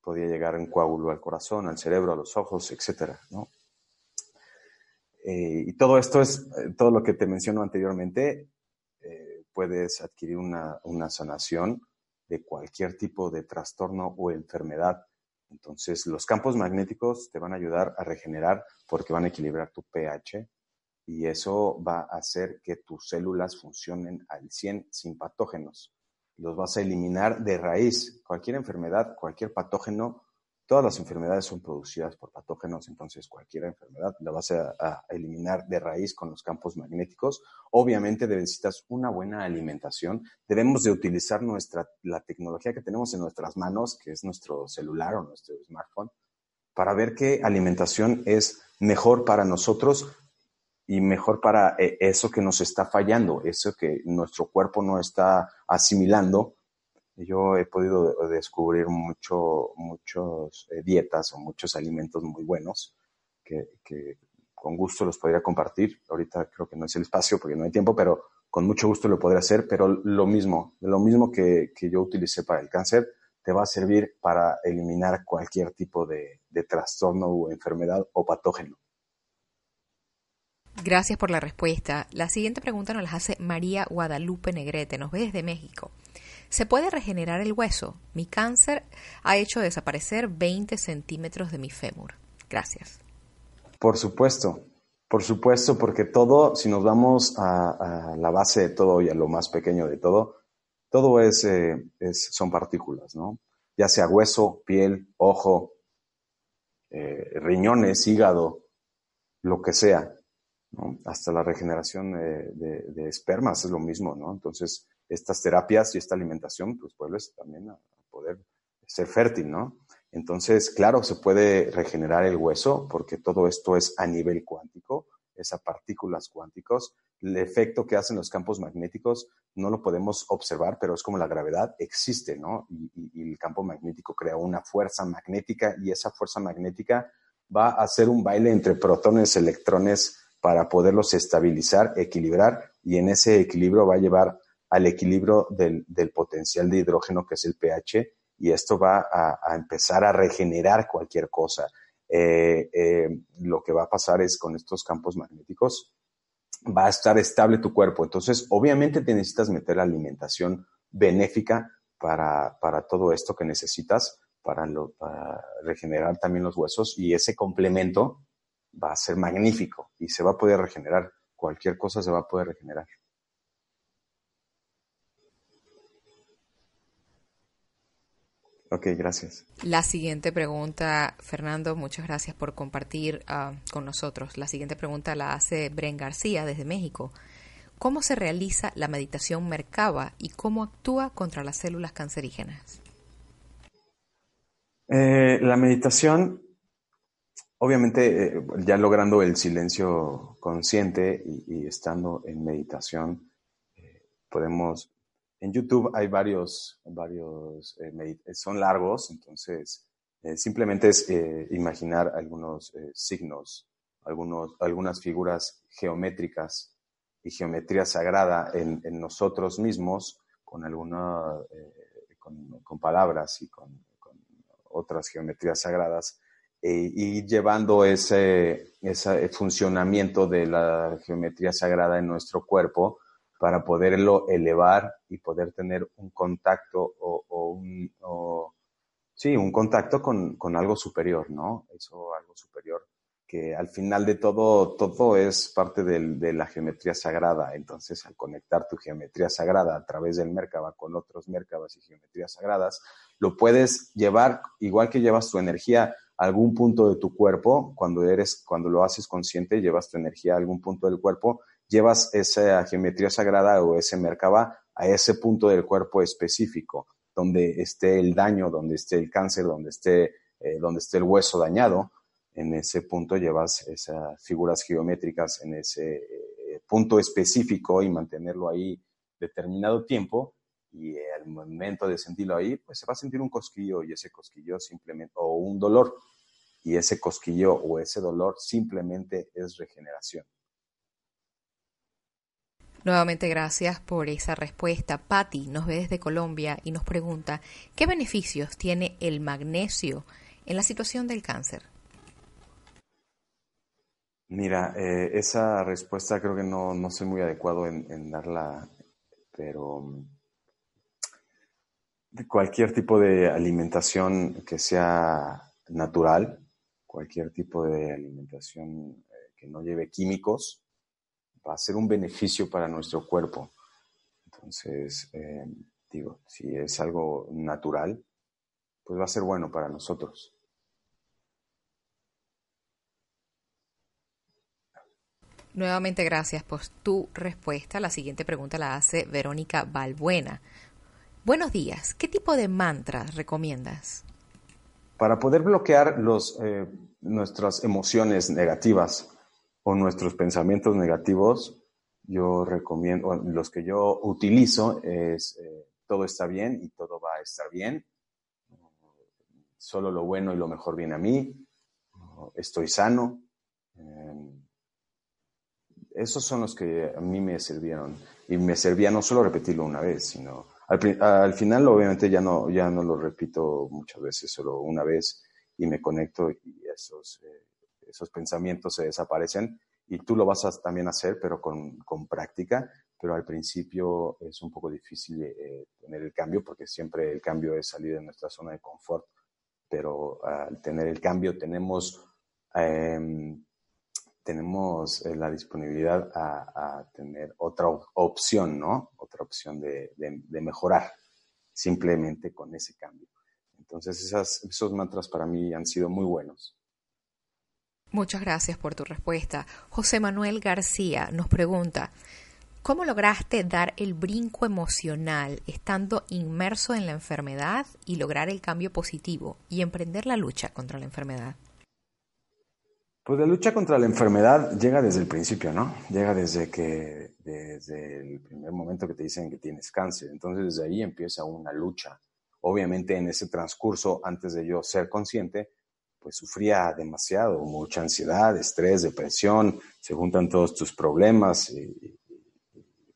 podía llegar en coágulo al corazón, al cerebro, a los ojos, etcétera, ¿no? Eh, y todo esto es, eh, todo lo que te menciono anteriormente, eh, puedes adquirir una, una, sanación de cualquier tipo de trastorno o enfermedad. Entonces, los campos magnéticos te van a ayudar a regenerar porque van a equilibrar tu pH y eso va a hacer que tus células funcionen al 100 sin patógenos los vas a eliminar de raíz. Cualquier enfermedad, cualquier patógeno, todas las enfermedades son producidas por patógenos, entonces cualquier enfermedad la vas a, eliminar de raíz con los campos magnéticos. Obviamente necesitas una buena alimentación. Debemos de utilizar nuestra, la tecnología que tenemos en nuestras manos, que es nuestro celular o nuestro smartphone, para ver qué alimentación es mejor para nosotros y mejor para eh, eso que nos está fallando, eso que nuestro cuerpo no está asimilando. Yo he podido descubrir mucho, muchos eh, dietas o muchos alimentos muy buenos que, con gusto los podría compartir. Ahorita creo que no es el espacio porque no hay tiempo, pero con mucho gusto lo podría hacer. Pero lo mismo, lo mismo que, yo utilicé para el cáncer, te va a servir para eliminar cualquier tipo de trastorno o enfermedad o patógeno. Gracias por la respuesta. La siguiente pregunta nos la hace María Guadalupe Negrete, nos ve desde México. ¿Se puede regenerar el hueso? Mi cáncer ha hecho desaparecer 20 centímetros de mi fémur. Gracias. Por supuesto, por supuesto, porque todo, si nos vamos a, la base de todo y a lo más pequeño de todo, todo es, eh, son partículas, ¿no? Ya sea hueso, piel, ojo, eh, riñones, hígado, lo que sea, ¿no? Hasta la regeneración de, espermas es lo mismo, ¿no? Entonces, estas terapias y esta alimentación, pues vuelves también a, poder ser fértil, ¿no? Entonces, claro, se puede regenerar el hueso porque todo esto es a nivel cuántico, es a partículas cuánticos. El efecto que hacen los campos magnéticos no lo podemos observar, pero es como la gravedad existe, ¿no? Y, y el campo magnético crea una fuerza magnética y esa fuerza magnética va a hacer un baile entre protones, electrones para poderlos estabilizar, equilibrar y en ese equilibrio va a llevar al equilibrio del, potencial de hidrógeno que es el pH y esto va a, empezar a regenerar cualquier cosa. Eh, eh, lo que va a pasar es con estos campos magnéticos va a estar estable tu cuerpo. Entonces, obviamente te necesitas meter alimentación benéfica para, para todo esto que necesitas, para, para regenerar también los huesos y ese complemento va a ser magnífico y se va a poder regenerar. Cualquier cosa se va a poder regenerar. Ok, gracias. La siguiente pregunta, Fernando, muchas gracias por compartir ah, con nosotros. La siguiente pregunta la hace Bren García desde México. ¿Cómo se realiza la meditación Merkaba y cómo actúa contra las células cancerígenas? Eh, la meditación, obviamente, eh, ya logrando el silencio consciente y, estando en meditación, eh, podemos en YouTube hay varios, varios eh, son largos, entonces eh, simplemente es eh, imaginar algunos signos, algunos, algunas figuras geométricas y geometría sagrada en, nosotros mismos con alguna, con, palabras y con, otras geometrías sagradas y llevando ese, ese funcionamiento de la geometría sagrada en nuestro cuerpo para poderlo elevar y poder tener un contacto o, un, sí, un contacto con, con, algo superior, ¿no? Eso, algo superior, que al final de todo, todo es parte de la geometría sagrada. Entonces, al conectar tu geometría sagrada a través del Merkaba con otros Merkabas y geometrías sagradas, lo puedes llevar, igual que llevas tu energía a algún punto de tu cuerpo, cuando eres, cuando lo haces consciente, llevas tu energía a algún punto del cuerpo llevas esa geometría sagrada o ese Merkaba a ese punto del cuerpo específico, donde esté el daño, donde esté el cáncer, donde esté, eh, donde esté el hueso dañado. En ese punto llevas esas figuras geométricas en ese eh, punto específico y mantenerlo ahí determinado tiempo. Y al momento de sentirlo ahí, pues se va a sentir un cosquillo y ese cosquillo simplemente, o un dolor. Y ese cosquillo o ese dolor simplemente es regeneración. Nuevamente gracias por esa respuesta. Patti nos ve desde Colombia y nos pregunta, ¿qué beneficios tiene el magnesio en la situación del cáncer? Mira, eh, esa respuesta creo que no, no soy muy adecuado en, darla, pero mm, cualquier tipo de alimentación que sea natural, cualquier tipo de alimentación eh, que no lleve químicos, va a ser un beneficio para nuestro cuerpo. Entonces, eh, digo, si es algo natural, pues va a ser bueno para nosotros. Nuevamente gracias por tu respuesta. La siguiente pregunta la hace Verónica Balbuena. Buenos días, ¿qué tipo de mantras recomiendas? Para poder bloquear los, eh, nuestras emociones negativas, o nuestros pensamientos negativos, yo recomiendo, los que yo utilizo es eh, todo está bien y todo va a estar bien, solo lo bueno y lo mejor viene a mí, estoy sano. Em, esos son los que a mí me sirvieron. Y me servía no solo repetirlo una vez, sino al, final obviamente ya no, ya no lo repito muchas veces, solo una vez y me conecto y esos... Eh, esos pensamientos se desaparecen y tú lo vas a también hacer, pero con, con práctica, pero al principio es un poco difícil eh, tener el cambio porque siempre el cambio es salir de nuestra zona de confort, pero al tener el cambio tenemos, em, tenemos eh, la disponibilidad a, tener otra opción, ¿no? Otra opción de, de, mejorar simplemente con ese cambio. Entonces esas, esos mantras para mí han sido muy buenos. Muchas gracias por tu respuesta. José Manuel García nos pregunta, ¿cómo lograste dar el brinco emocional estando inmerso en la enfermedad y lograr el cambio positivo y emprender la lucha contra la enfermedad? Pues la lucha contra la enfermedad llega desde el principio, ¿no? Llega desde que, desde el primer momento que te dicen que tienes cáncer. Entonces desde ahí empieza una lucha. Obviamente en ese transcurso, antes de yo ser consciente, pues sufría demasiado, mucha ansiedad, estrés, depresión, se juntan todos tus problemas y,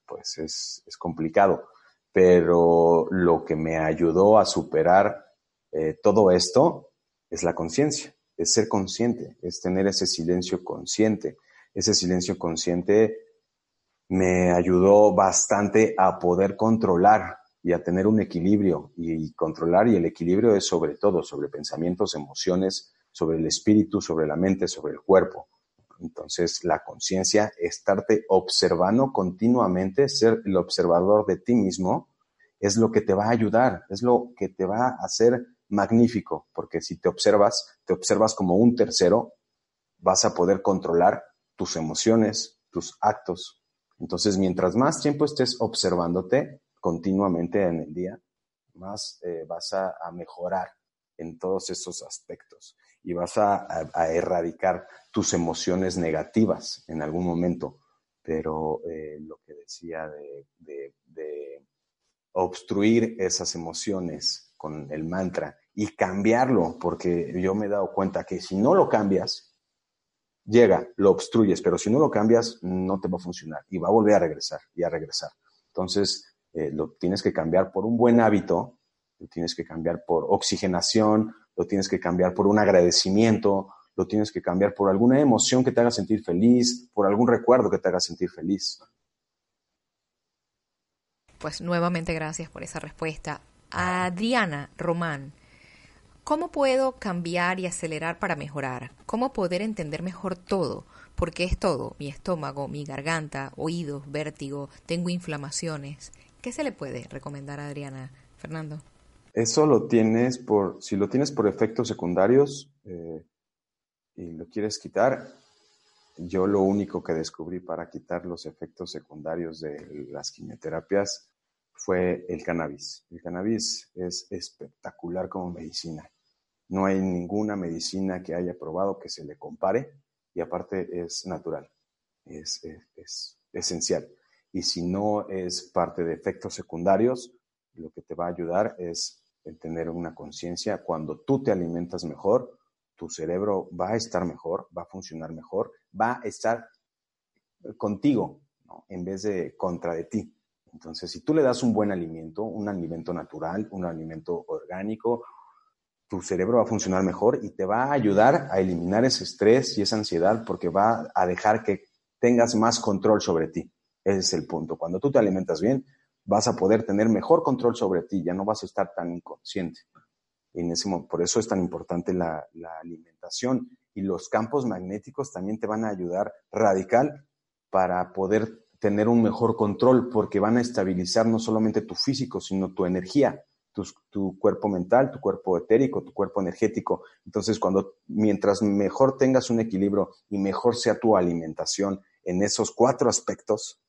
pues es, complicado. Pero lo que me ayudó a superar eh, todo esto es la conciencia, es ser consciente, es tener ese silencio consciente. Ese silencio consciente me ayudó bastante a poder controlar y a tener un equilibrio y controlar y el equilibrio es sobre todo sobre pensamientos, emociones, sobre el espíritu, sobre la mente, sobre el cuerpo. Entonces, la conciencia, estarte observando continuamente, ser el observador de ti mismo, es lo que te va a ayudar, es lo que te va a hacer magnífico, porque si te observas, te observas como un tercero, vas a poder controlar tus emociones, tus actos. Entonces, mientras más tiempo estés observándote continuamente en el día, más eh, vas a mejorar en todos esos aspectos y vas a, erradicar tus emociones negativas en algún momento. Pero eh, lo que decía de, obstruir esas emociones con el mantra y cambiarlo, porque yo me he dado cuenta que si no lo cambias, llega, lo obstruyes, pero si no lo cambias, no te va a funcionar y va a volver a regresar y a regresar. Entonces, eh, lo tienes que cambiar por un buen hábito, lo tienes que cambiar por oxigenación, lo tienes que cambiar por un agradecimiento, lo tienes que cambiar por alguna emoción que te haga sentir feliz, por algún recuerdo que te haga sentir feliz. Pues nuevamente gracias por esa respuesta. Adriana Román, ¿cómo puedo cambiar y acelerar para mejorar? ¿Cómo poder entender mejor todo? Porque es todo, mi estómago, mi garganta, oídos, vértigo, tengo inflamaciones. ¿Qué se le puede recomendar a Adriana, Fernando? Eso lo tienes por, si lo tienes por efectos secundarios eh, y lo quieres quitar, yo lo único que descubrí para quitar los efectos secundarios de las quimioterapias fue el cannabis. El cannabis es espectacular como medicina. No hay ninguna medicina que haya probado que se le compare y aparte es natural, es, es esencial. Y si no es parte de efectos secundarios, lo que te va a ayudar es el tener una conciencia. Cuando tú te alimentas mejor, tu cerebro va a estar mejor, va a funcionar mejor, va a estar contigo, en vez de contra de ti. Entonces, si tú le das un buen alimento, un alimento natural, un alimento orgánico, tu cerebro va a funcionar mejor y te va a ayudar a eliminar ese estrés y esa ansiedad porque va a dejar que tengas más control sobre ti. Ese es el punto. Cuando tú te alimentas bien, vas a poder tener mejor control sobre ti, ya no vas a estar tan inconsciente. En ese, por eso es tan importante la, alimentación. Y los campos magnéticos también te van a ayudar radical para poder tener un mejor control, porque van a estabilizar no solamente tu físico, sino tu energía, tu, tu, cuerpo mental, tu cuerpo etérico, tu cuerpo energético. Entonces, cuando mientras mejor tengas un equilibrio y mejor sea tu alimentación en esos cuatro aspectos,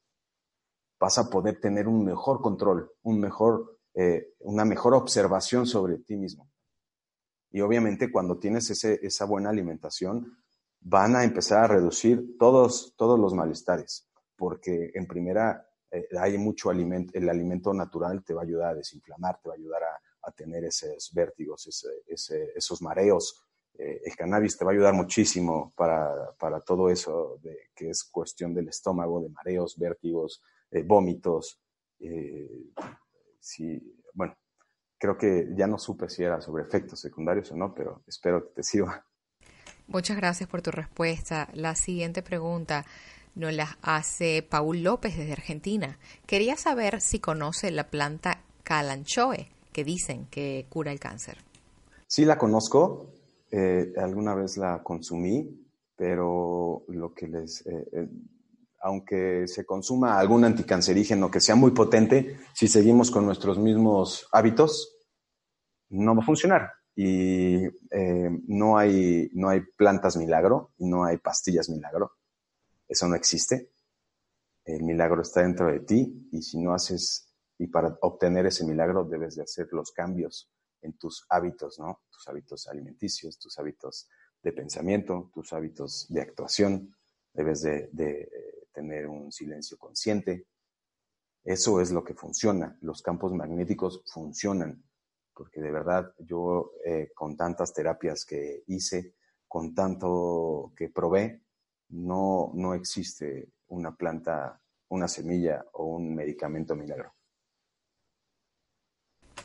vas a poder tener un mejor control, un mejor, eh, una mejor observación sobre ti mismo. Y obviamente cuando tienes ese, esa buena alimentación, van a empezar a reducir todos, todos los malestares, porque en primera eh, hay mucho alimento, el alimento natural te va a ayudar a desinflamar, te va a ayudar a, tener esos vértigos, esos mareos. Eh, el cannabis te va a ayudar muchísimo para, para todo eso de, que es cuestión del estómago, de mareos, vértigos, eh, vómitos. Eh, bueno, creo que ya no supe si era sobre efectos secundarios o no, pero espero que te sirva. Muchas gracias por tu respuesta. La siguiente pregunta nos la hace Paul López desde Argentina. Quería saber si conoce la planta calanchoe, que dicen que cura el cáncer. Sí la conozco, eh, alguna vez la consumí, pero lo que les aunque se consuma algún anticancerígeno que sea muy potente, si seguimos con nuestros mismos hábitos, no va a funcionar. Y eh, no, hay, no hay plantas milagro, no hay pastillas milagro. Eso no existe. El milagro está dentro de ti y si no haces, y para obtener ese milagro debes de hacer los cambios en tus hábitos, ¿no? Tus hábitos alimenticios, tus hábitos de pensamiento, tus hábitos de actuación. Debes de, de tener un silencio consciente. Eso es lo que funciona. Los campos magnéticos funcionan porque de verdad yo eh, con tantas terapias que hice, con tanto que probé, no, no existe una planta, una semilla o un medicamento milagro.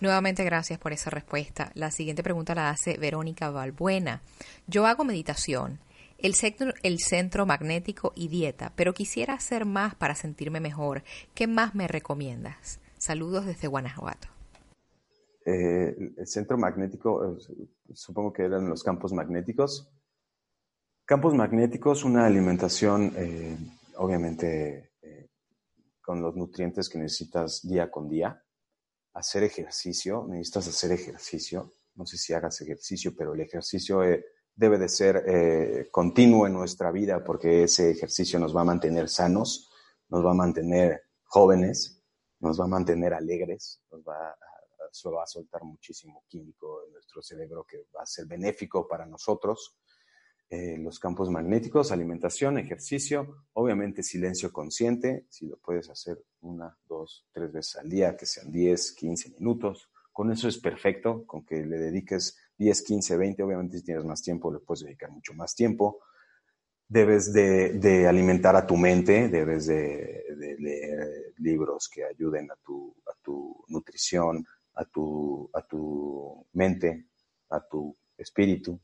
Nuevamente gracias por esa respuesta. La siguiente pregunta la hace Verónica Valbuena. Yo hago meditación, el centro, el centro magnético y dieta, pero quisiera hacer más para sentirme mejor. ¿Qué más me recomiendas? Saludos desde Guanajuato. Eh, el centro magnético, eh, supongo que eran los campos magnéticos. Campos magnéticos, una alimentación, eh, obviamente, con los nutrientes que necesitas día con día. Hacer ejercicio, necesitas hacer ejercicio. No sé si hagas ejercicio, pero el ejercicio debe de ser continuo en nuestra vida porque ese ejercicio nos va a mantener sanos, nos va a mantener jóvenes, nos va a mantener alegres, nos va a va a soltar muchísimo químico en nuestro cerebro que va a ser benéfico para nosotros. Eh, los campos magnéticos, alimentación, ejercicio, obviamente silencio consciente, si lo puedes hacer una, dos, tres veces al día, que sean 10, 15 minutos, con eso es perfecto, con que le dediques 10, 15, 20, obviamente si tienes más tiempo le puedes dedicar mucho más tiempo. Debes de, alimentar a tu mente, debes de, leer libros que ayuden a tu, nutrición, a tu, mente, a tu espíritu,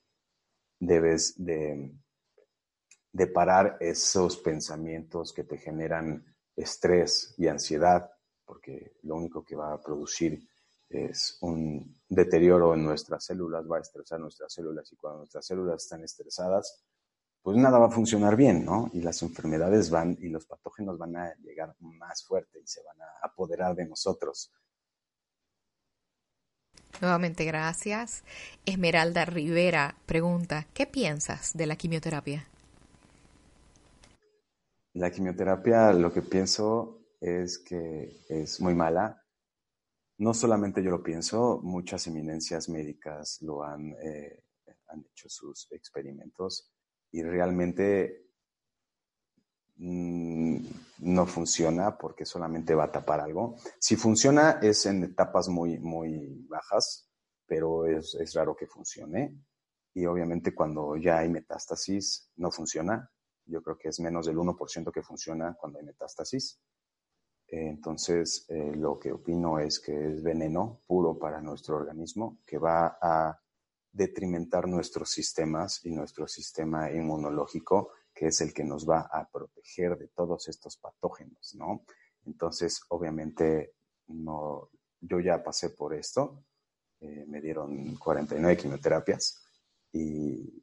debes de, de parar esos pensamientos que te generan estrés y ansiedad, porque lo único que va a producir es un deterioro en nuestras células, va a estresar nuestras células y cuando nuestras células están estresadas, pues nada va a funcionar bien, ¿no? Y las enfermedades van y los patógenos van a llegar más fuerte y se van a apoderar de nosotros. Nuevamente gracias. Esmeralda Rivera pregunta, ¿qué piensas de la quimioterapia? La quimioterapia, lo que pienso es que es muy mala. No solamente yo lo pienso, muchas eminencias médicas lo han, eh, han hecho sus experimentos y realmente mm, no funciona porque solamente va a tapar algo. Si funciona es en etapas muy, muy bajas, pero es, es raro que funcione. Y obviamente cuando ya hay metástasis no funciona. Yo creo que es menos del 1% que funciona cuando hay metástasis. Entonces, eh, lo que opino es que es veneno puro para nuestro organismo, que va a detrimentar nuestros sistemas y nuestro sistema inmunológico que es el que nos va a proteger de todos estos patógenos, ¿no? Entonces, obviamente, no, yo ya pasé por esto, eh, me dieron 49 quimioterapias y,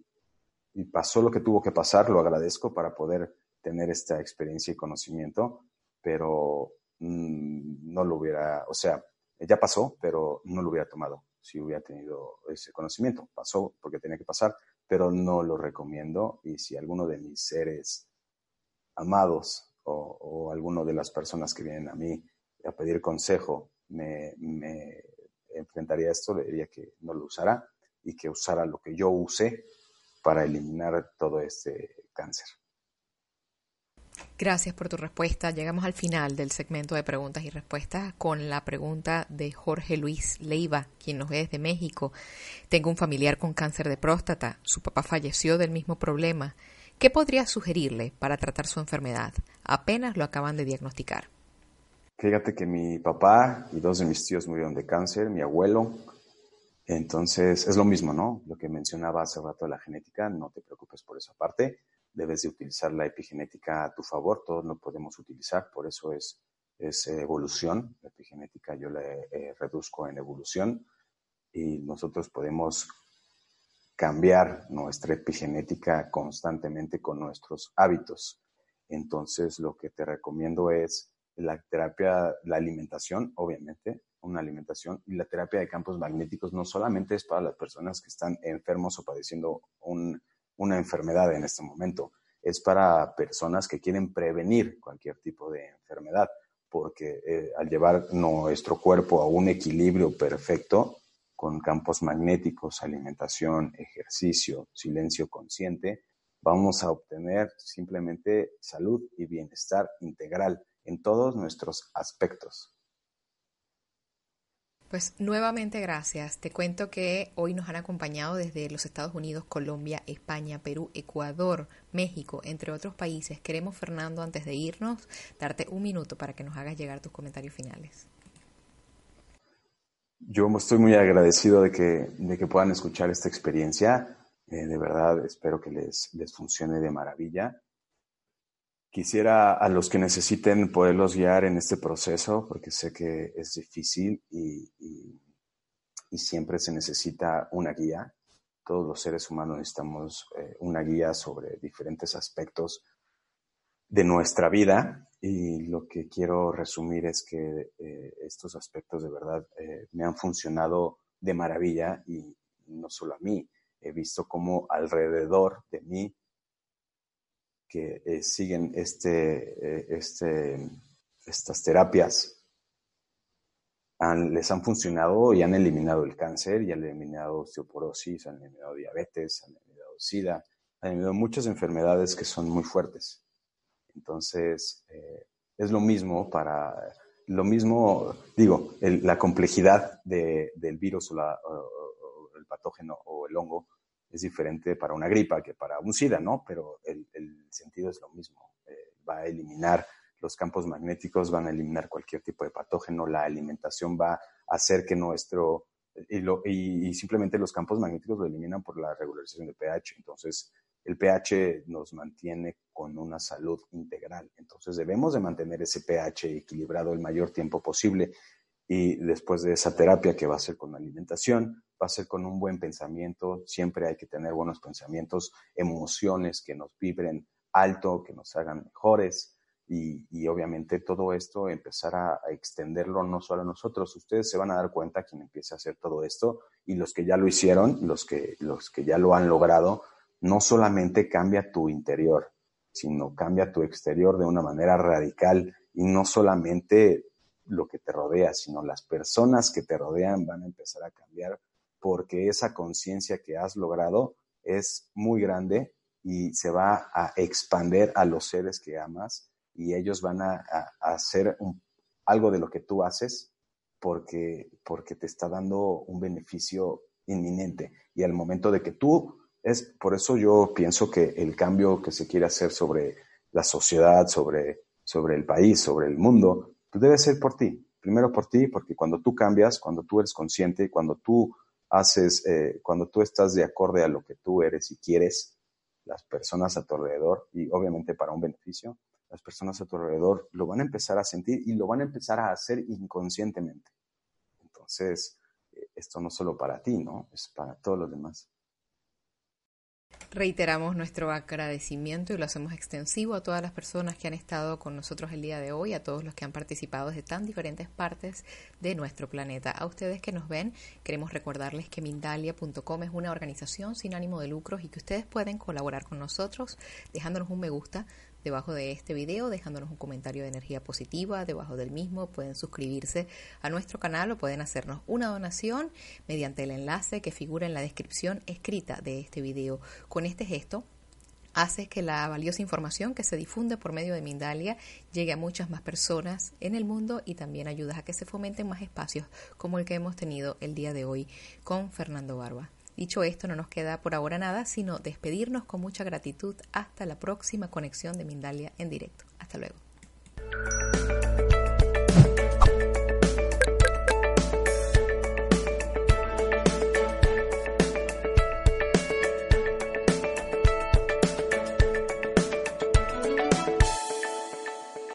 pasó lo que tuvo que pasar, lo agradezco para poder tener esta experiencia y conocimiento, pero no lo hubiera, o sea, ya pasó, pero no lo hubiera tomado si hubiera tenido ese conocimiento. Pasó porque tenía que pasar, pero no lo recomiendo. Y si alguno de mis seres amados o, alguno de las personas que vienen a mí a pedir consejo me, me enfrentaría a esto, le diría que no lo usara y que usara lo que yo usé para eliminar todo este cáncer. Gracias por tu respuesta. Llegamos al final del segmento de preguntas y respuestas con la pregunta de Jorge Luis Leiva, quien nos ve desde México. Tengo un familiar con cáncer de próstata. Su papá falleció del mismo problema. ¿Qué podría sugerirle para tratar su enfermedad? Apenas lo acaban de diagnosticar. Fíjate que mi papá y dos de mis tíos murieron de cáncer, mi abuelo. Entonces, es lo mismo, ¿no? Lo que mencionaba hace rato de la genética, no te preocupes por esa parte debes de utilizar la epigenética a tu favor, todos lo podemos utilizar, por eso es, es evolución, la epigenética yo la eh, reduzco en evolución y nosotros podemos cambiar nuestra epigenética constantemente con nuestros hábitos. Entonces, lo que te recomiendo es la terapia, la alimentación, obviamente, una alimentación y la terapia de campos magnéticos no solamente es para las personas que están enfermos o padeciendo una enfermedad en este momento, es para personas que quieren prevenir cualquier tipo de enfermedad, porque eh, al llevar nuestro cuerpo a un equilibrio perfecto, con campos magnéticos, alimentación, ejercicio, silencio consciente, vamos a obtener simplemente salud y bienestar integral en todos nuestros aspectos. Pues nuevamente gracias. Te cuento que hoy nos han acompañado desde los Estados Unidos, Colombia, España, Perú, Ecuador, México, entre otros países. Queremos, Fernando, antes de irnos, darte un minuto para que nos hagas llegar tus comentarios finales. Yo estoy muy agradecido de que, de que puedan escuchar esta experiencia. Eh, de verdad, espero que les, les funcione de maravilla. Quisiera a los que necesiten poderlos guiar en este proceso, porque sé que es difícil y, siempre se necesita una guía. Todos los seres humanos necesitamos eh, una guía sobre diferentes aspectos de nuestra vida y lo que quiero resumir es que eh, estos aspectos de verdad eh, me han funcionado de maravilla y no solo a mí, he visto cómo alrededor de mí que eh, siguen este, este, estas terapias les han funcionado y han eliminado el cáncer y han eliminado osteoporosis, han eliminado diabetes, han eliminado SIDA, han eliminado muchas enfermedades que son muy fuertes. Entonces, eh, es lo mismo para, lo mismo, digo, la complejidad del virus o, el patógeno o el hongo es diferente para una gripa que para un SIDA, ¿no? Pero el, sentido es lo mismo. Eh, va a eliminar los campos magnéticos, van a eliminar cualquier tipo de patógeno, la alimentación va a hacer que nuestro, y, y simplemente los campos magnéticos lo eliminan por la regularización de pH. Entonces, el pH nos mantiene con una salud integral. Entonces debemos de mantener ese pH equilibrado el mayor tiempo posible. Y después de esa terapia que va a ser con alimentación, va a ser con un buen pensamiento. Siempre hay que tener buenos pensamientos, emociones que nos vibren alto, que nos hagan mejores. Y, obviamente todo esto empezar a, extenderlo no solo a nosotros. Ustedes se van a dar cuenta quien empiece a hacer todo esto y los que ya lo hicieron, los que, los que ya lo han logrado, no solamente cambia tu interior, sino cambia tu exterior de una manera radical y no solamente lo que te rodea, sino las personas que te rodean van a empezar a cambiar porque esa conciencia que has logrado es muy grande y se va a expander a los seres que amas y ellos van a, hacer algo de lo que tú haces porque, porque te está dando un beneficio inminente. Y al momento de que tú es por eso yo pienso que el cambio que se quiere hacer sobre la sociedad, sobre, sobre el país, sobre el mundo, pues debe ser por ti. Primero por ti, porque cuando tú cambias, cuando tú eres consciente, cuando tú haces, eh, cuando tú estás de acorde a lo que tú eres y quieres, las personas a tu alrededor, y obviamente para un beneficio, las personas a tu alrededor lo van a empezar a sentir y lo van a empezar a hacer inconscientemente. Entonces, eh, esto no solo para ti, ¿no? Es para todos los demás. Reiteramos nuestro agradecimiento y lo hacemos extensivo a todas las personas que han estado con nosotros el día de hoy, a todos los que han participado desde tan diferentes partes de nuestro planeta. A ustedes que nos ven, queremos recordarles que Mindalia.com es una organización sin ánimo de lucros y que ustedes pueden colaborar con nosotros dejándonos un me gusta debajo de este video, dejándonos un comentario de energía positiva debajo del mismo. Pueden suscribirse a nuestro canal o pueden hacernos una donación mediante el enlace que figura en la descripción escrita de este video. Con este gesto hace que la valiosa información que se difunde por medio de Mindalia llegue a muchas más personas en el mundo y también ayudas a que se fomenten más espacios como el que hemos tenido el día de hoy con Fernando Barba. Dicho esto, no nos queda por ahora nada, sino despedirnos con mucha gratitud hasta la próxima conexión de Mindalia en directo. Hasta luego.